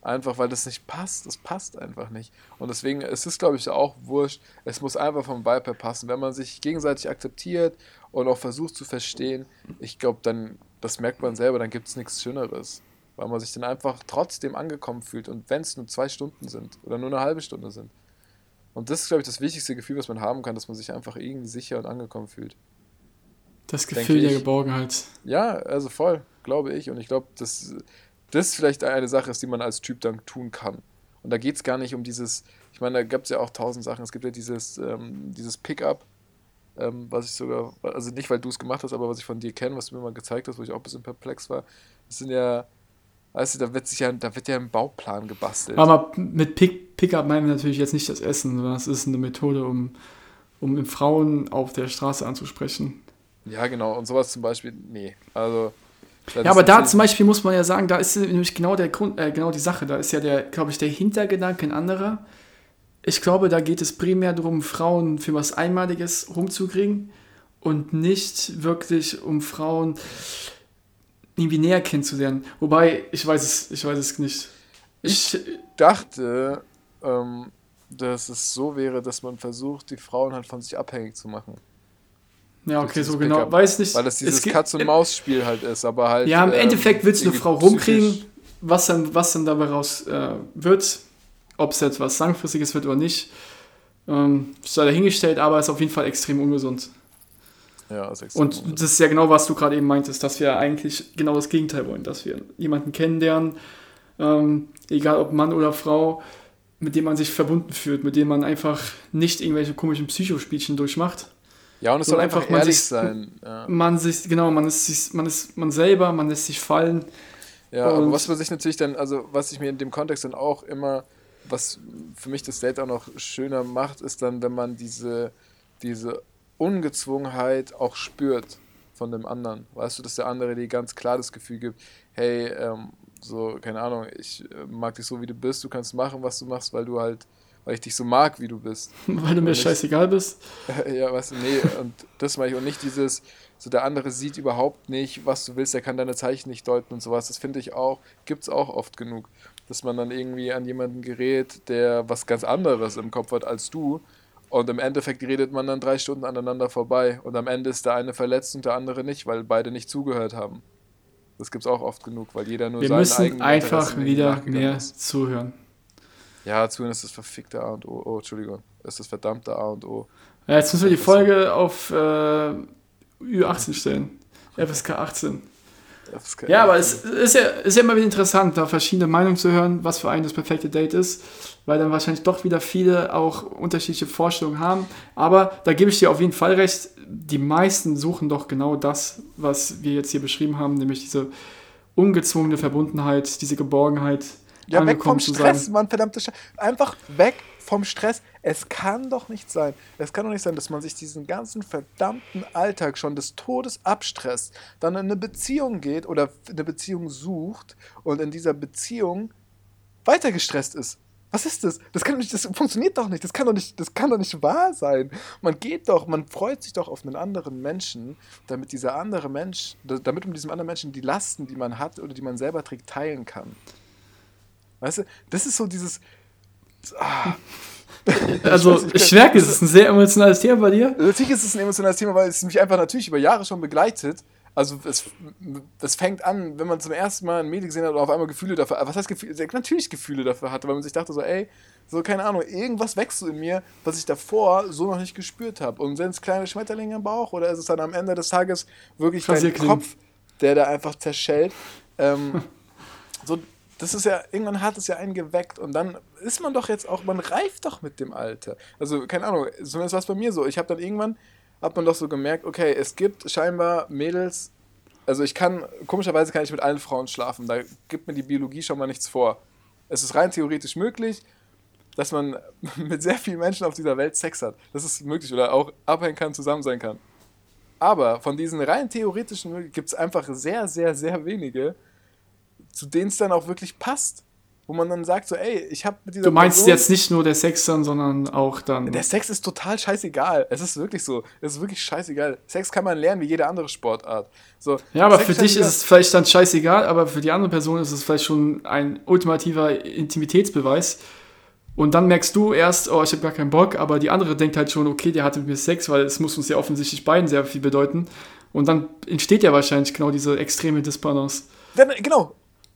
Speaker 3: Einfach, weil das nicht passt. Das passt einfach nicht. Und deswegen, es ist, glaube ich, auch wurscht. Es muss einfach vom Vibe her passen. Wenn man sich gegenseitig akzeptiert und auch versucht zu verstehen, ich glaube, dann, das merkt man selber, dann gibt es nichts Schöneres. Weil man sich dann einfach trotzdem angekommen fühlt. Und wenn es nur zwei Stunden sind oder nur eine halbe Stunde sind. Und das ist, glaube ich, das wichtigste Gefühl, was man haben kann, dass man sich einfach irgendwie sicher und angekommen fühlt.
Speaker 2: Das Gefühl der. Geborgenheit.
Speaker 3: Ja, also voll, glaube ich. Und ich glaube, dass das vielleicht eine Sache ist, die man als Typ dann tun kann. Und da geht es gar nicht um dieses, ich meine, da gibt es ja auch tausend Sachen. Es gibt ja dieses, ähm, dieses Pickup, ähm, was ich sogar, also nicht, weil du es gemacht hast, aber was ich von dir kenne, was du mir mal gezeigt hast, wo ich auch ein bisschen perplex war. Das sind ja, weißt du, da wird sich ja, da wird ja ein Bauplan gebastelt.
Speaker 2: Aber mit Pick, Pickup meinen wir natürlich jetzt nicht das Essen, sondern es ist eine Methode, um, um Frauen auf der Straße anzusprechen.
Speaker 3: Ja, genau. Und sowas zum Beispiel, nee. Also. Das
Speaker 2: Ja, aber da zum Beispiel muss man ja sagen, da ist nämlich genau der Grund, äh, genau die Sache. Da ist ja der, glaube ich, der Hintergedanke ein anderer. Ich glaube, da geht es primär darum, Frauen für was Einmaliges rumzukriegen und nicht wirklich um Frauen irgendwie näher kennenzulernen. Wobei, ich weiß es, ich weiß es nicht. Ich,
Speaker 3: dachte, ähm, dass es so wäre, dass man versucht, die Frauen halt von sich abhängig zu machen.
Speaker 2: Ja, okay, so genau,
Speaker 3: Pickup.
Speaker 2: weiß nicht.
Speaker 3: Weil das dieses Katz-und-Maus-Spiel halt ist, aber halt.
Speaker 2: Ja, im
Speaker 3: ähm,
Speaker 2: Endeffekt willst du eine Frau rumkriegen, was dann, was dann dabei raus äh, wird, ob es jetzt was Langfristiges wird oder nicht, ähm, sei dahingestellt, aber ist auf jeden Fall extrem ungesund.
Speaker 3: Ja, ist extrem
Speaker 2: Und
Speaker 3: ungesund.
Speaker 2: das ist ja genau, was du gerade eben meintest, dass wir eigentlich genau das Gegenteil wollen, dass wir jemanden kennenlernen, ähm, egal ob Mann oder Frau, mit dem man sich verbunden fühlt, mit dem man einfach nicht irgendwelche komischen Psychospielchen durchmacht.
Speaker 3: Ja, und es
Speaker 2: So
Speaker 3: soll einfach,
Speaker 2: einfach man
Speaker 3: ehrlich
Speaker 2: sich-
Speaker 3: sein. Ja,
Speaker 2: Man sich, genau, man ist, sich- man ist man selber, man lässt sich fallen.
Speaker 3: ja aber
Speaker 2: Und-
Speaker 3: was man sich natürlich dann, also was ich mir in dem Kontext dann auch immer, was für mich das Date auch noch schöner macht, ist dann, wenn man diese, diese Ungezwungenheit auch spürt von dem anderen. Weißt du, dass der andere dir ganz klar das Gefühl gibt, hey, ähm, so, keine Ahnung, ich äh, mag dich so, wie du bist, du kannst machen, was du machst, weil du halt, weil ich dich so mag, wie du bist.
Speaker 2: Weil du mir
Speaker 3: nicht-
Speaker 2: scheißegal bist.
Speaker 3: ja, weißt du, nee, und das meine ich. Und nicht dieses, so der andere sieht überhaupt nicht, was du willst, der kann deine Zeichen nicht deuten und sowas. Das finde ich auch, gibt es auch oft genug. Dass man dann irgendwie an jemanden gerät, der was ganz anderes im Kopf hat als du. Und im Endeffekt redet man dann drei Stunden aneinander vorbei. Und am Ende ist der eine verletzt und der andere nicht, weil beide nicht zugehört haben. Das gibt es auch oft genug, weil jeder nur
Speaker 2: Wir
Speaker 3: seinen
Speaker 2: müssen einfach wieder mehr
Speaker 3: ist.
Speaker 2: zuhören.
Speaker 3: Ja, zuhören ist das verfickte A und O. Oh, Entschuldigung. Das ist das verdammte A und O.
Speaker 2: Ja, jetzt müssen wir die Folge auf äh, Ü18 stellen. FSK 18.
Speaker 3: Das ist kein-
Speaker 2: Ja, aber es ist ja, ist ja immer wieder interessant, da verschiedene Meinungen zu hören, was für einen das perfekte Date ist, weil dann wahrscheinlich doch wieder viele auch unterschiedliche Vorstellungen haben. Aber da gebe ich dir auf jeden Fall recht, die meisten suchen doch genau das, was wir jetzt hier beschrieben haben, nämlich diese ungezwungene Verbundenheit, diese Geborgenheit,
Speaker 3: Ja, weg vom Stress,
Speaker 2: sein.
Speaker 3: Mann, verdammte Scheiße. Einfach weg vom Stress. Es kann doch nicht sein. Es kann doch nicht sein, dass man sich diesen ganzen verdammten Alltag schon des Todes abstresst, dann in eine Beziehung geht oder eine Beziehung sucht und in dieser Beziehung weiter gestresst ist. Was ist das? Das kann doch nicht, das funktioniert doch nicht. Das kann doch nicht, das kann doch nicht wahr sein. Man geht doch, man freut sich doch auf einen anderen Menschen, damit dieser andere Mensch, damit man diesem anderen Menschen die Lasten, die man hat oder die man selber trägt, teilen kann. Weißt du, das ist so dieses. Ah.
Speaker 2: Also ich merke, es ist ein sehr emotionales Thema bei dir.
Speaker 3: Natürlich ist es ein emotionales Thema, weil es mich einfach natürlich über Jahre schon begleitet. Also es, es fängt an, wenn man zum ersten Mal ein Mädel gesehen hat und auf einmal Gefühle dafür, was heißt Gefühle, natürlich Gefühle dafür hatte, weil man sich dachte so, ey, so keine Ahnung, irgendwas wächst so in mir, was ich davor so noch nicht gespürt habe. Und sind es kleine Schmetterlinge im Bauch oder ist es dann am Ende des Tages wirklich dein. Kopf, der da einfach zerschellt? Ähm, so, das ist ja, irgendwann hat es ja einen geweckt und dann ist man doch jetzt auch, man reift doch mit dem Alter. Also, keine Ahnung, zumindest war es bei mir so. Ich habe dann irgendwann, hat man doch so gemerkt, okay, es gibt scheinbar Mädels, also ich kann, komischerweise kann ich mit allen Frauen schlafen, da gibt mir die Biologie schon mal nichts vor. Es ist rein theoretisch möglich, dass man mit sehr vielen Menschen auf dieser Welt Sex hat. Das ist möglich oder auch abhängen kann, zusammen sein kann. Aber von diesen rein theoretischen gibt es einfach sehr, sehr, sehr wenige, zu denen es dann auch wirklich passt. Wo man dann sagt so, ey, ich habe mit dieser
Speaker 2: Du meinst
Speaker 3: Person-
Speaker 2: jetzt nicht nur der Sex dann, sondern auch dann.
Speaker 3: der Sex ist total scheißegal. Es ist wirklich so. Es ist wirklich scheißegal. Sex kann man lernen wie jede andere Sportart. So,
Speaker 2: Ja, aber
Speaker 3: Sex
Speaker 2: für dich ist es vielleicht dann scheißegal, aber für die andere Person ist es vielleicht schon ein ultimativer Intimitätsbeweis. Und dann merkst du erst, oh, ich habe gar keinen Bock, aber die andere denkt halt schon, okay, der hatte mit mir Sex, weil es muss uns ja offensichtlich beiden sehr viel bedeuten. Und dann entsteht ja wahrscheinlich genau diese extreme Disbalance.
Speaker 3: Dann, genau.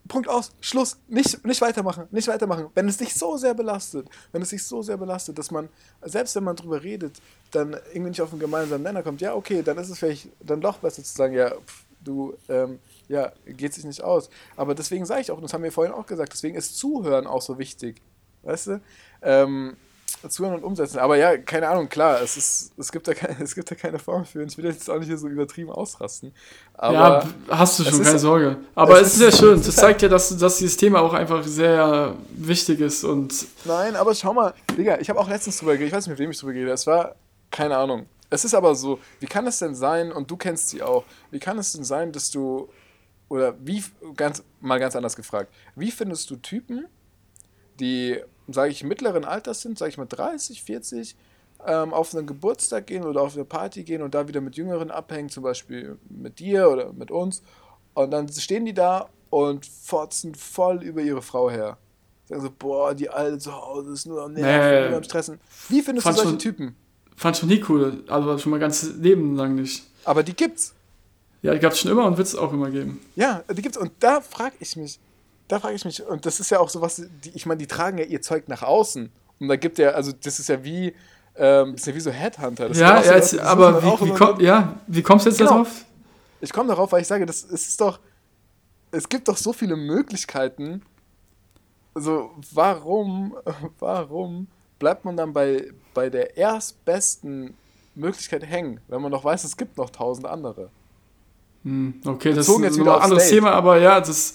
Speaker 3: Punkt aus. Schluss. Nicht, nicht weitermachen. Nicht weitermachen. Wenn es dich so sehr belastet, wenn es dich so sehr belastet, dass man, selbst wenn man drüber redet, dann irgendwie nicht auf einen gemeinsamen Nenner kommt, ja, okay, dann ist es vielleicht dann doch besser zu sagen, ja, pf, du, ähm, ja, geht sich nicht aus. Aber deswegen sage ich auch, und das haben wir vorhin auch gesagt, deswegen ist Zuhören auch so wichtig. Weißt du? Ähm, zuhören und umsetzen. Aber ja, keine Ahnung, klar, es, ist, es, gibt, da keine, es gibt da keine Form für. Ich will jetzt auch nicht hier so übertrieben ausrasten.
Speaker 2: Ja, hast du schon,
Speaker 3: ist-
Speaker 2: keine Sorge. Aber
Speaker 3: es
Speaker 2: es ist sehr
Speaker 3: ist-
Speaker 2: schön. Das
Speaker 3: ist
Speaker 2: zeigt ja, dass, dass dieses Thema auch einfach sehr wichtig ist. Und
Speaker 3: Nein, aber schau mal, Digga, ich habe auch letztens drüber geredet, ich weiß nicht, mit wem ich drüber geredet habe, es war, keine Ahnung. Es ist aber so, wie kann es denn sein, und du kennst sie auch, wie kann es denn sein, dass du, oder wie, ganz, mal ganz anders gefragt, wie findest du Typen, die, sage ich, mittleren Alters sind, sage ich mal 30, 40, ähm, auf einen Geburtstag gehen oder auf eine Party gehen und da wieder mit Jüngeren abhängen, zum Beispiel mit dir oder mit uns, und dann stehen die da und fotzen voll über ihre Frau her. Sagen so, boah, die Alte zu Hause ist nur am Nerven,
Speaker 2: Nee.
Speaker 3: nur am Stressen. Wie findest
Speaker 2: Fand
Speaker 3: du solche
Speaker 2: schon-
Speaker 3: Typen?
Speaker 2: fand schon nie cool. Also schon mal ganz Leben lang nicht.
Speaker 3: Aber die gibt's.
Speaker 2: Ja, die gab es schon immer und wird es auch immer geben.
Speaker 3: Ja, die gibt's. Und da frage ich mich, da frage ich mich, und das ist ja auch sowas, die, ich meine, die tragen ja ihr Zeug nach außen. Und da gibt ja, also das ist ja wie, ähm, das ist ja wie so Headhunter. Das
Speaker 2: ja,
Speaker 3: so
Speaker 2: ja
Speaker 3: Leute,
Speaker 2: jetzt, aber wie, wie, komm,
Speaker 3: so-
Speaker 2: ja, wie kommst du jetzt
Speaker 3: Genau.
Speaker 2: darauf?
Speaker 3: Ich komme darauf, weil ich sage, das, es ist doch, es gibt doch so viele Möglichkeiten, so, warum, warum bleibt man dann bei, bei der erstbesten Möglichkeit hängen, wenn man noch weiß, es gibt noch tausend andere?
Speaker 2: Hm, okay, das ist
Speaker 3: jetzt
Speaker 2: noch
Speaker 3: wieder
Speaker 2: ein anderes
Speaker 3: Date.
Speaker 2: Thema, aber ja, das.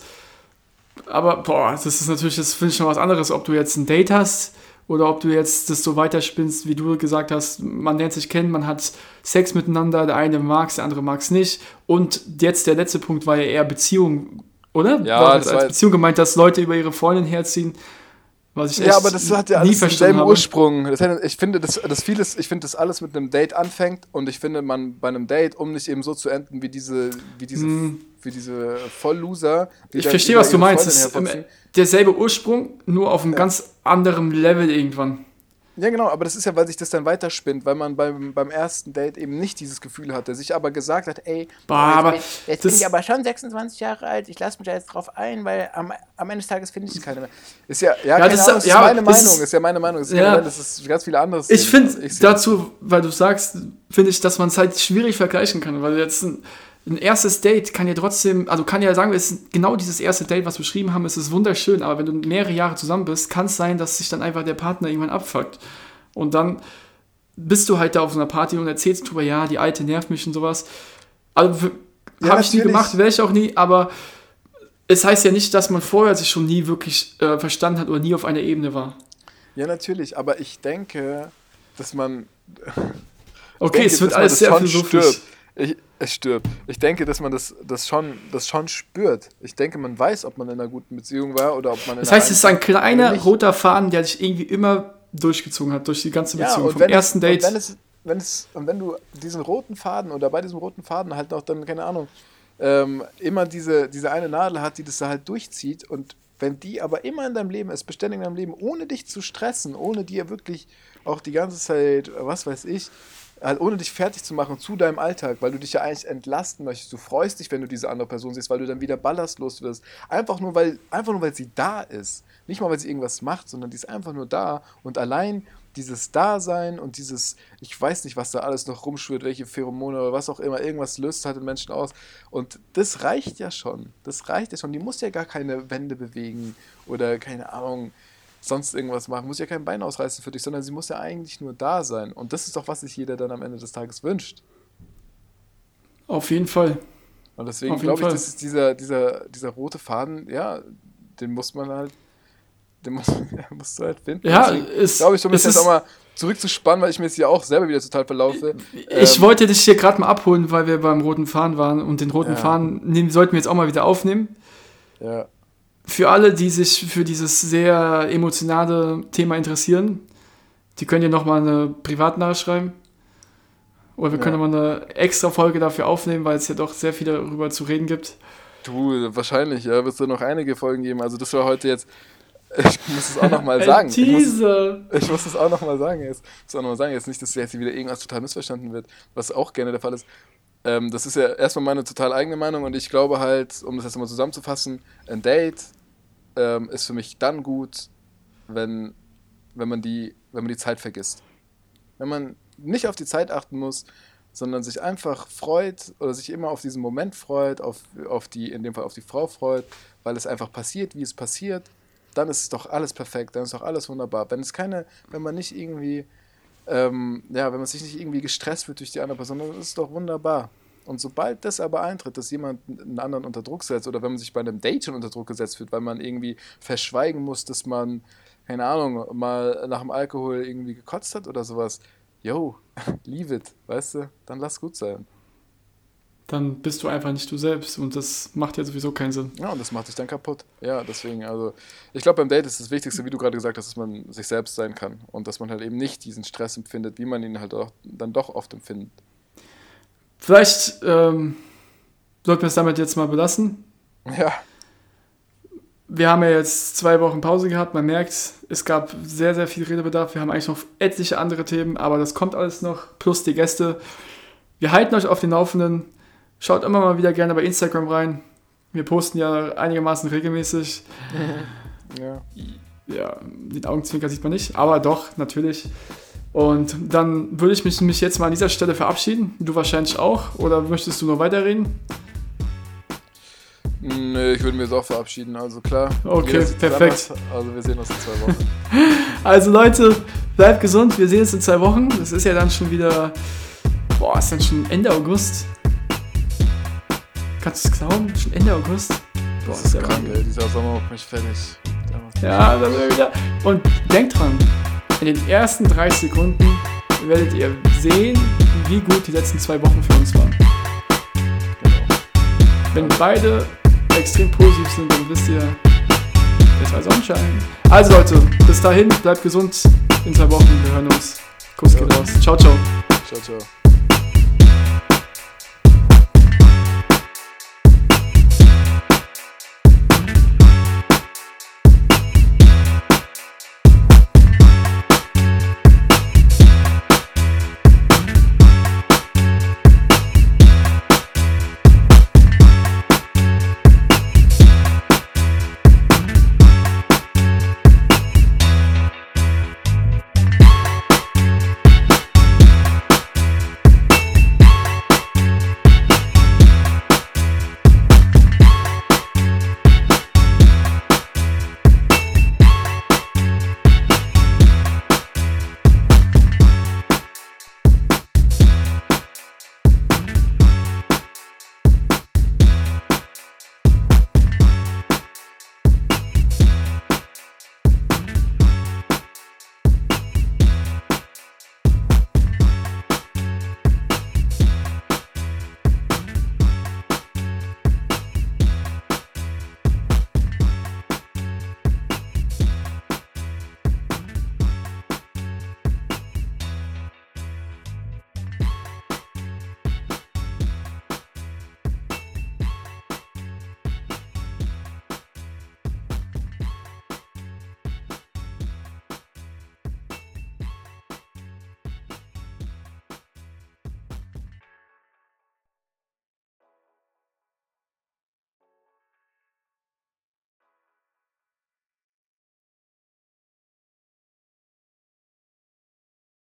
Speaker 2: Aber, boah, das ist natürlich, das finde ich schon was anderes, ob du jetzt ein Date hast oder ob du jetzt das so weiterspinnst, wie du gesagt hast, man lernt sich kennen, man hat Sex miteinander, der eine mag es, der andere mag es nicht. Und jetzt der letzte Punkt war ja eher Beziehung, oder?
Speaker 3: Ja,
Speaker 2: war
Speaker 3: das
Speaker 2: als Beziehung gemeint, dass Leute über ihre Freundin herziehen, was ich
Speaker 3: Ja, aber das hat ja alles denselben. Ursprung. Das hat, ich finde, dass das vieles, ich finde, dass alles mit einem Date anfängt und ich finde, man bei einem Date, um nicht eben so zu enden wie diese, wie diese,
Speaker 2: Hm.
Speaker 3: Wie diese Vollloser. die
Speaker 2: Ich verstehe, was du meinst. Es
Speaker 3: Freundin
Speaker 2: ist derselbe Ursprung, nur auf einem ganz anderen Level irgendwann.
Speaker 3: Ja, genau, aber das ist ja, weil sich das dann weiterspinnt, weil man beim, beim ersten Date eben nicht dieses Gefühl hatte, sich aber gesagt hat, ey,
Speaker 2: Boah, aber
Speaker 1: Jetzt bin
Speaker 2: das-
Speaker 1: ich aber schon 26 Jahre alt. Ich lasse mich da jetzt drauf ein, weil am, am Ende des Tages finde ich keine mehr.
Speaker 3: ist ja, ja, keine
Speaker 2: das ist-
Speaker 3: Ahnung, das ist
Speaker 2: ja,
Speaker 3: meine Meinung,
Speaker 2: ist-
Speaker 3: ist ja meine Meinung, ist
Speaker 2: Ja.
Speaker 3: das ist ganz viele andere
Speaker 2: Ich finde dazu, weil du sagst, finde ich, dass man es halt schwierig vergleichen kann, weil jetzt ein, ein erstes Date kann ja trotzdem, also kann ja sagen, es ist genau dieses erste Date, was wir beschrieben haben, es ist wunderschön, aber wenn du mehrere Jahre zusammen bist, kann es sein, dass sich dann einfach der Partner irgendwann abfuckt. Und dann bist du halt da auf so einer Party und erzählst drüber, ja, die alte nervt mich und sowas. Also
Speaker 3: Ja,
Speaker 2: habe ich nie gemacht, werde ich auch nie, aber es heißt ja nicht, dass man vorher sich schon nie wirklich äh, verstanden hat oder nie auf einer Ebene war.
Speaker 3: Ja, natürlich, aber ich denke, dass man
Speaker 2: Okay,
Speaker 3: denke,
Speaker 2: es wird alles sehr philosophisch.
Speaker 3: Stirbt. Ich, es stirbt. Ich denke, dass man das, das, schon, das schon spürt. Ich denke, man weiß, ob man in einer guten Beziehung war oder ob man in
Speaker 2: Das heißt, es ist ein kleiner roter Faden, der sich irgendwie immer durchgezogen hat, durch die ganze
Speaker 3: ja,
Speaker 2: Beziehung.
Speaker 3: und
Speaker 2: Vom
Speaker 3: wenn
Speaker 2: ersten Date.
Speaker 3: Und wenn, es, wenn, es, und wenn du diesen roten Faden oder bei diesem roten Faden halt noch dann, keine Ahnung, ähm, immer diese, diese eine Nadel hat, die das da halt durchzieht und wenn die aber immer in deinem Leben ist, beständig in deinem Leben, ohne dich zu stressen, ohne dir wirklich auch die ganze Zeit, was weiß ich, halt ohne dich fertig zu machen zu deinem Alltag, weil du dich ja eigentlich entlasten möchtest. Du freust dich, wenn du diese andere Person siehst, weil du dann wieder ballastlos wirst. Einfach nur, weil, einfach nur, weil sie da ist. Nicht mal, weil sie irgendwas macht, sondern die ist einfach nur da. Und allein dieses Dasein und dieses, ich weiß nicht, was da alles noch rumschwirrt, welche Pheromone oder was auch immer, irgendwas löst halt den Menschen aus. Und das reicht ja schon. Das reicht ja schon. Die muss ja gar keine Wände bewegen oder keine Ahnung, sonst irgendwas machen, muss ja kein Bein ausreißen für dich, sondern sie muss ja eigentlich nur da sein. Und das ist doch, was sich jeder dann am Ende des Tages wünscht.
Speaker 2: Auf jeden Fall.
Speaker 3: Und deswegen glaube ich, dass es dieser, dieser, dieser rote Faden, ja, den muss man halt, den muss, musst du halt finden.
Speaker 2: Ja, es-
Speaker 3: glaube ich, um
Speaker 2: es
Speaker 3: mich jetzt
Speaker 2: ist-
Speaker 3: auch mal zurückzuspannen, weil ich mir jetzt hier auch selber wieder total verlaufe.
Speaker 2: Ich
Speaker 3: Ähm,
Speaker 2: wollte dich hier gerade mal abholen, weil wir beim roten Faden waren und den roten
Speaker 3: Ja.
Speaker 2: Faden nehmen, sollten wir jetzt auch mal wieder aufnehmen.
Speaker 3: Ja,
Speaker 2: Für alle, die sich für dieses sehr emotionale Thema interessieren, die können dir nochmal eine Privatnachricht schreiben. Oder wir
Speaker 3: Ja.
Speaker 2: können nochmal eine extra Folge dafür aufnehmen, weil es ja doch sehr viel darüber zu reden gibt.
Speaker 3: du, wahrscheinlich, ja, wird es noch einige Folgen geben. Also das war heute jetzt, ich muss es auch nochmal sagen. Ich muss,
Speaker 2: Teaser!
Speaker 3: Ich muss das auch nochmal sagen jetzt. Ich muss auch noch mal sagen, jetzt nicht, dass jetzt hier wieder irgendwas total missverstanden wird, was auch gerne der Fall ist. Ähm, das ist ja erstmal meine total eigene Meinung und ich glaube halt, um das jetzt mal zusammenzufassen, ein Date ähm, ist für mich dann gut, wenn, wenn, man die, wenn man die Zeit vergisst. Wenn man nicht auf die Zeit achten muss, sondern sich einfach freut oder sich immer auf diesen Moment freut, auf, auf die, in dem Fall auf die Frau freut, weil es einfach passiert, wie es passiert, dann ist es doch alles perfekt, dann ist doch alles wunderbar. Wenn es keine, wenn man nicht irgendwie, ähm, ja, wenn man sich nicht irgendwie gestresst wird durch die andere Person, dann ist es doch wunderbar. Und sobald das aber eintritt, dass jemand einen anderen unter Druck setzt oder wenn man sich bei einem Date schon unter Druck gesetzt wird, weil man irgendwie verschweigen muss, dass man, keine Ahnung, mal nach dem Alkohol irgendwie gekotzt hat oder sowas, yo, leave it, weißt du, dann lass gut sein.
Speaker 2: Dann bist du einfach nicht du selbst und das macht ja sowieso keinen Sinn.
Speaker 3: Ja, und das macht dich dann kaputt. Ja, deswegen, also, ich glaube, beim Date ist das Wichtigste, wie du gerade gesagt hast, dass man sich selbst sein kann und dass man halt eben nicht diesen Stress empfindet, wie man ihn halt auch dann doch oft empfindet.
Speaker 2: Vielleicht ähm, sollten wir es damit jetzt mal belassen.
Speaker 3: Ja,
Speaker 2: Wir haben ja jetzt zwei Wochen Pause gehabt. Man merkt, es gab sehr, sehr viel Redebedarf. Wir haben eigentlich noch etliche andere Themen, aber das kommt alles noch. Plus die Gäste. Wir halten euch auf den Laufenden. Schaut immer mal wieder gerne bei Instagram rein. Wir posten ja einigermaßen regelmäßig.
Speaker 3: ja.
Speaker 2: Ja, den Augenzwinker sieht man nicht, aber doch, natürlich. Und dann würde ich mich, mich jetzt mal an dieser Stelle verabschieden. Du wahrscheinlich auch. Oder möchtest du noch weiterreden?
Speaker 3: Nee, ich würde mir jetzt auch verabschieden, also klar.
Speaker 2: Okay, perfekt.
Speaker 3: Also wir sehen uns in zwei Wochen.
Speaker 2: Also Leute, bleibt gesund. Wir sehen uns in zwei Wochen. Das ist ja dann schon wieder. Boah, ist dann schon Ende August. Kannst du es glauben? Schon Ende August. Boah,
Speaker 3: Das ist
Speaker 2: ja
Speaker 3: krank, ey. Dieser Sommer macht mich fertig. Mich
Speaker 2: Ja, dann wieder. Und denkt dran, in den ersten 30 Sekunden werdet ihr sehen, wie gut die letzten zwei Wochen für uns waren.
Speaker 3: Genau.
Speaker 2: Wenn beide extrem positiv sind, dann wisst ihr, es war Sonnenschein. Also Leute, bis dahin, bleibt gesund in zwei Wochen. Wir hören uns. Kuss geht raus. Ciao, ciao.
Speaker 3: Ciao, ciao.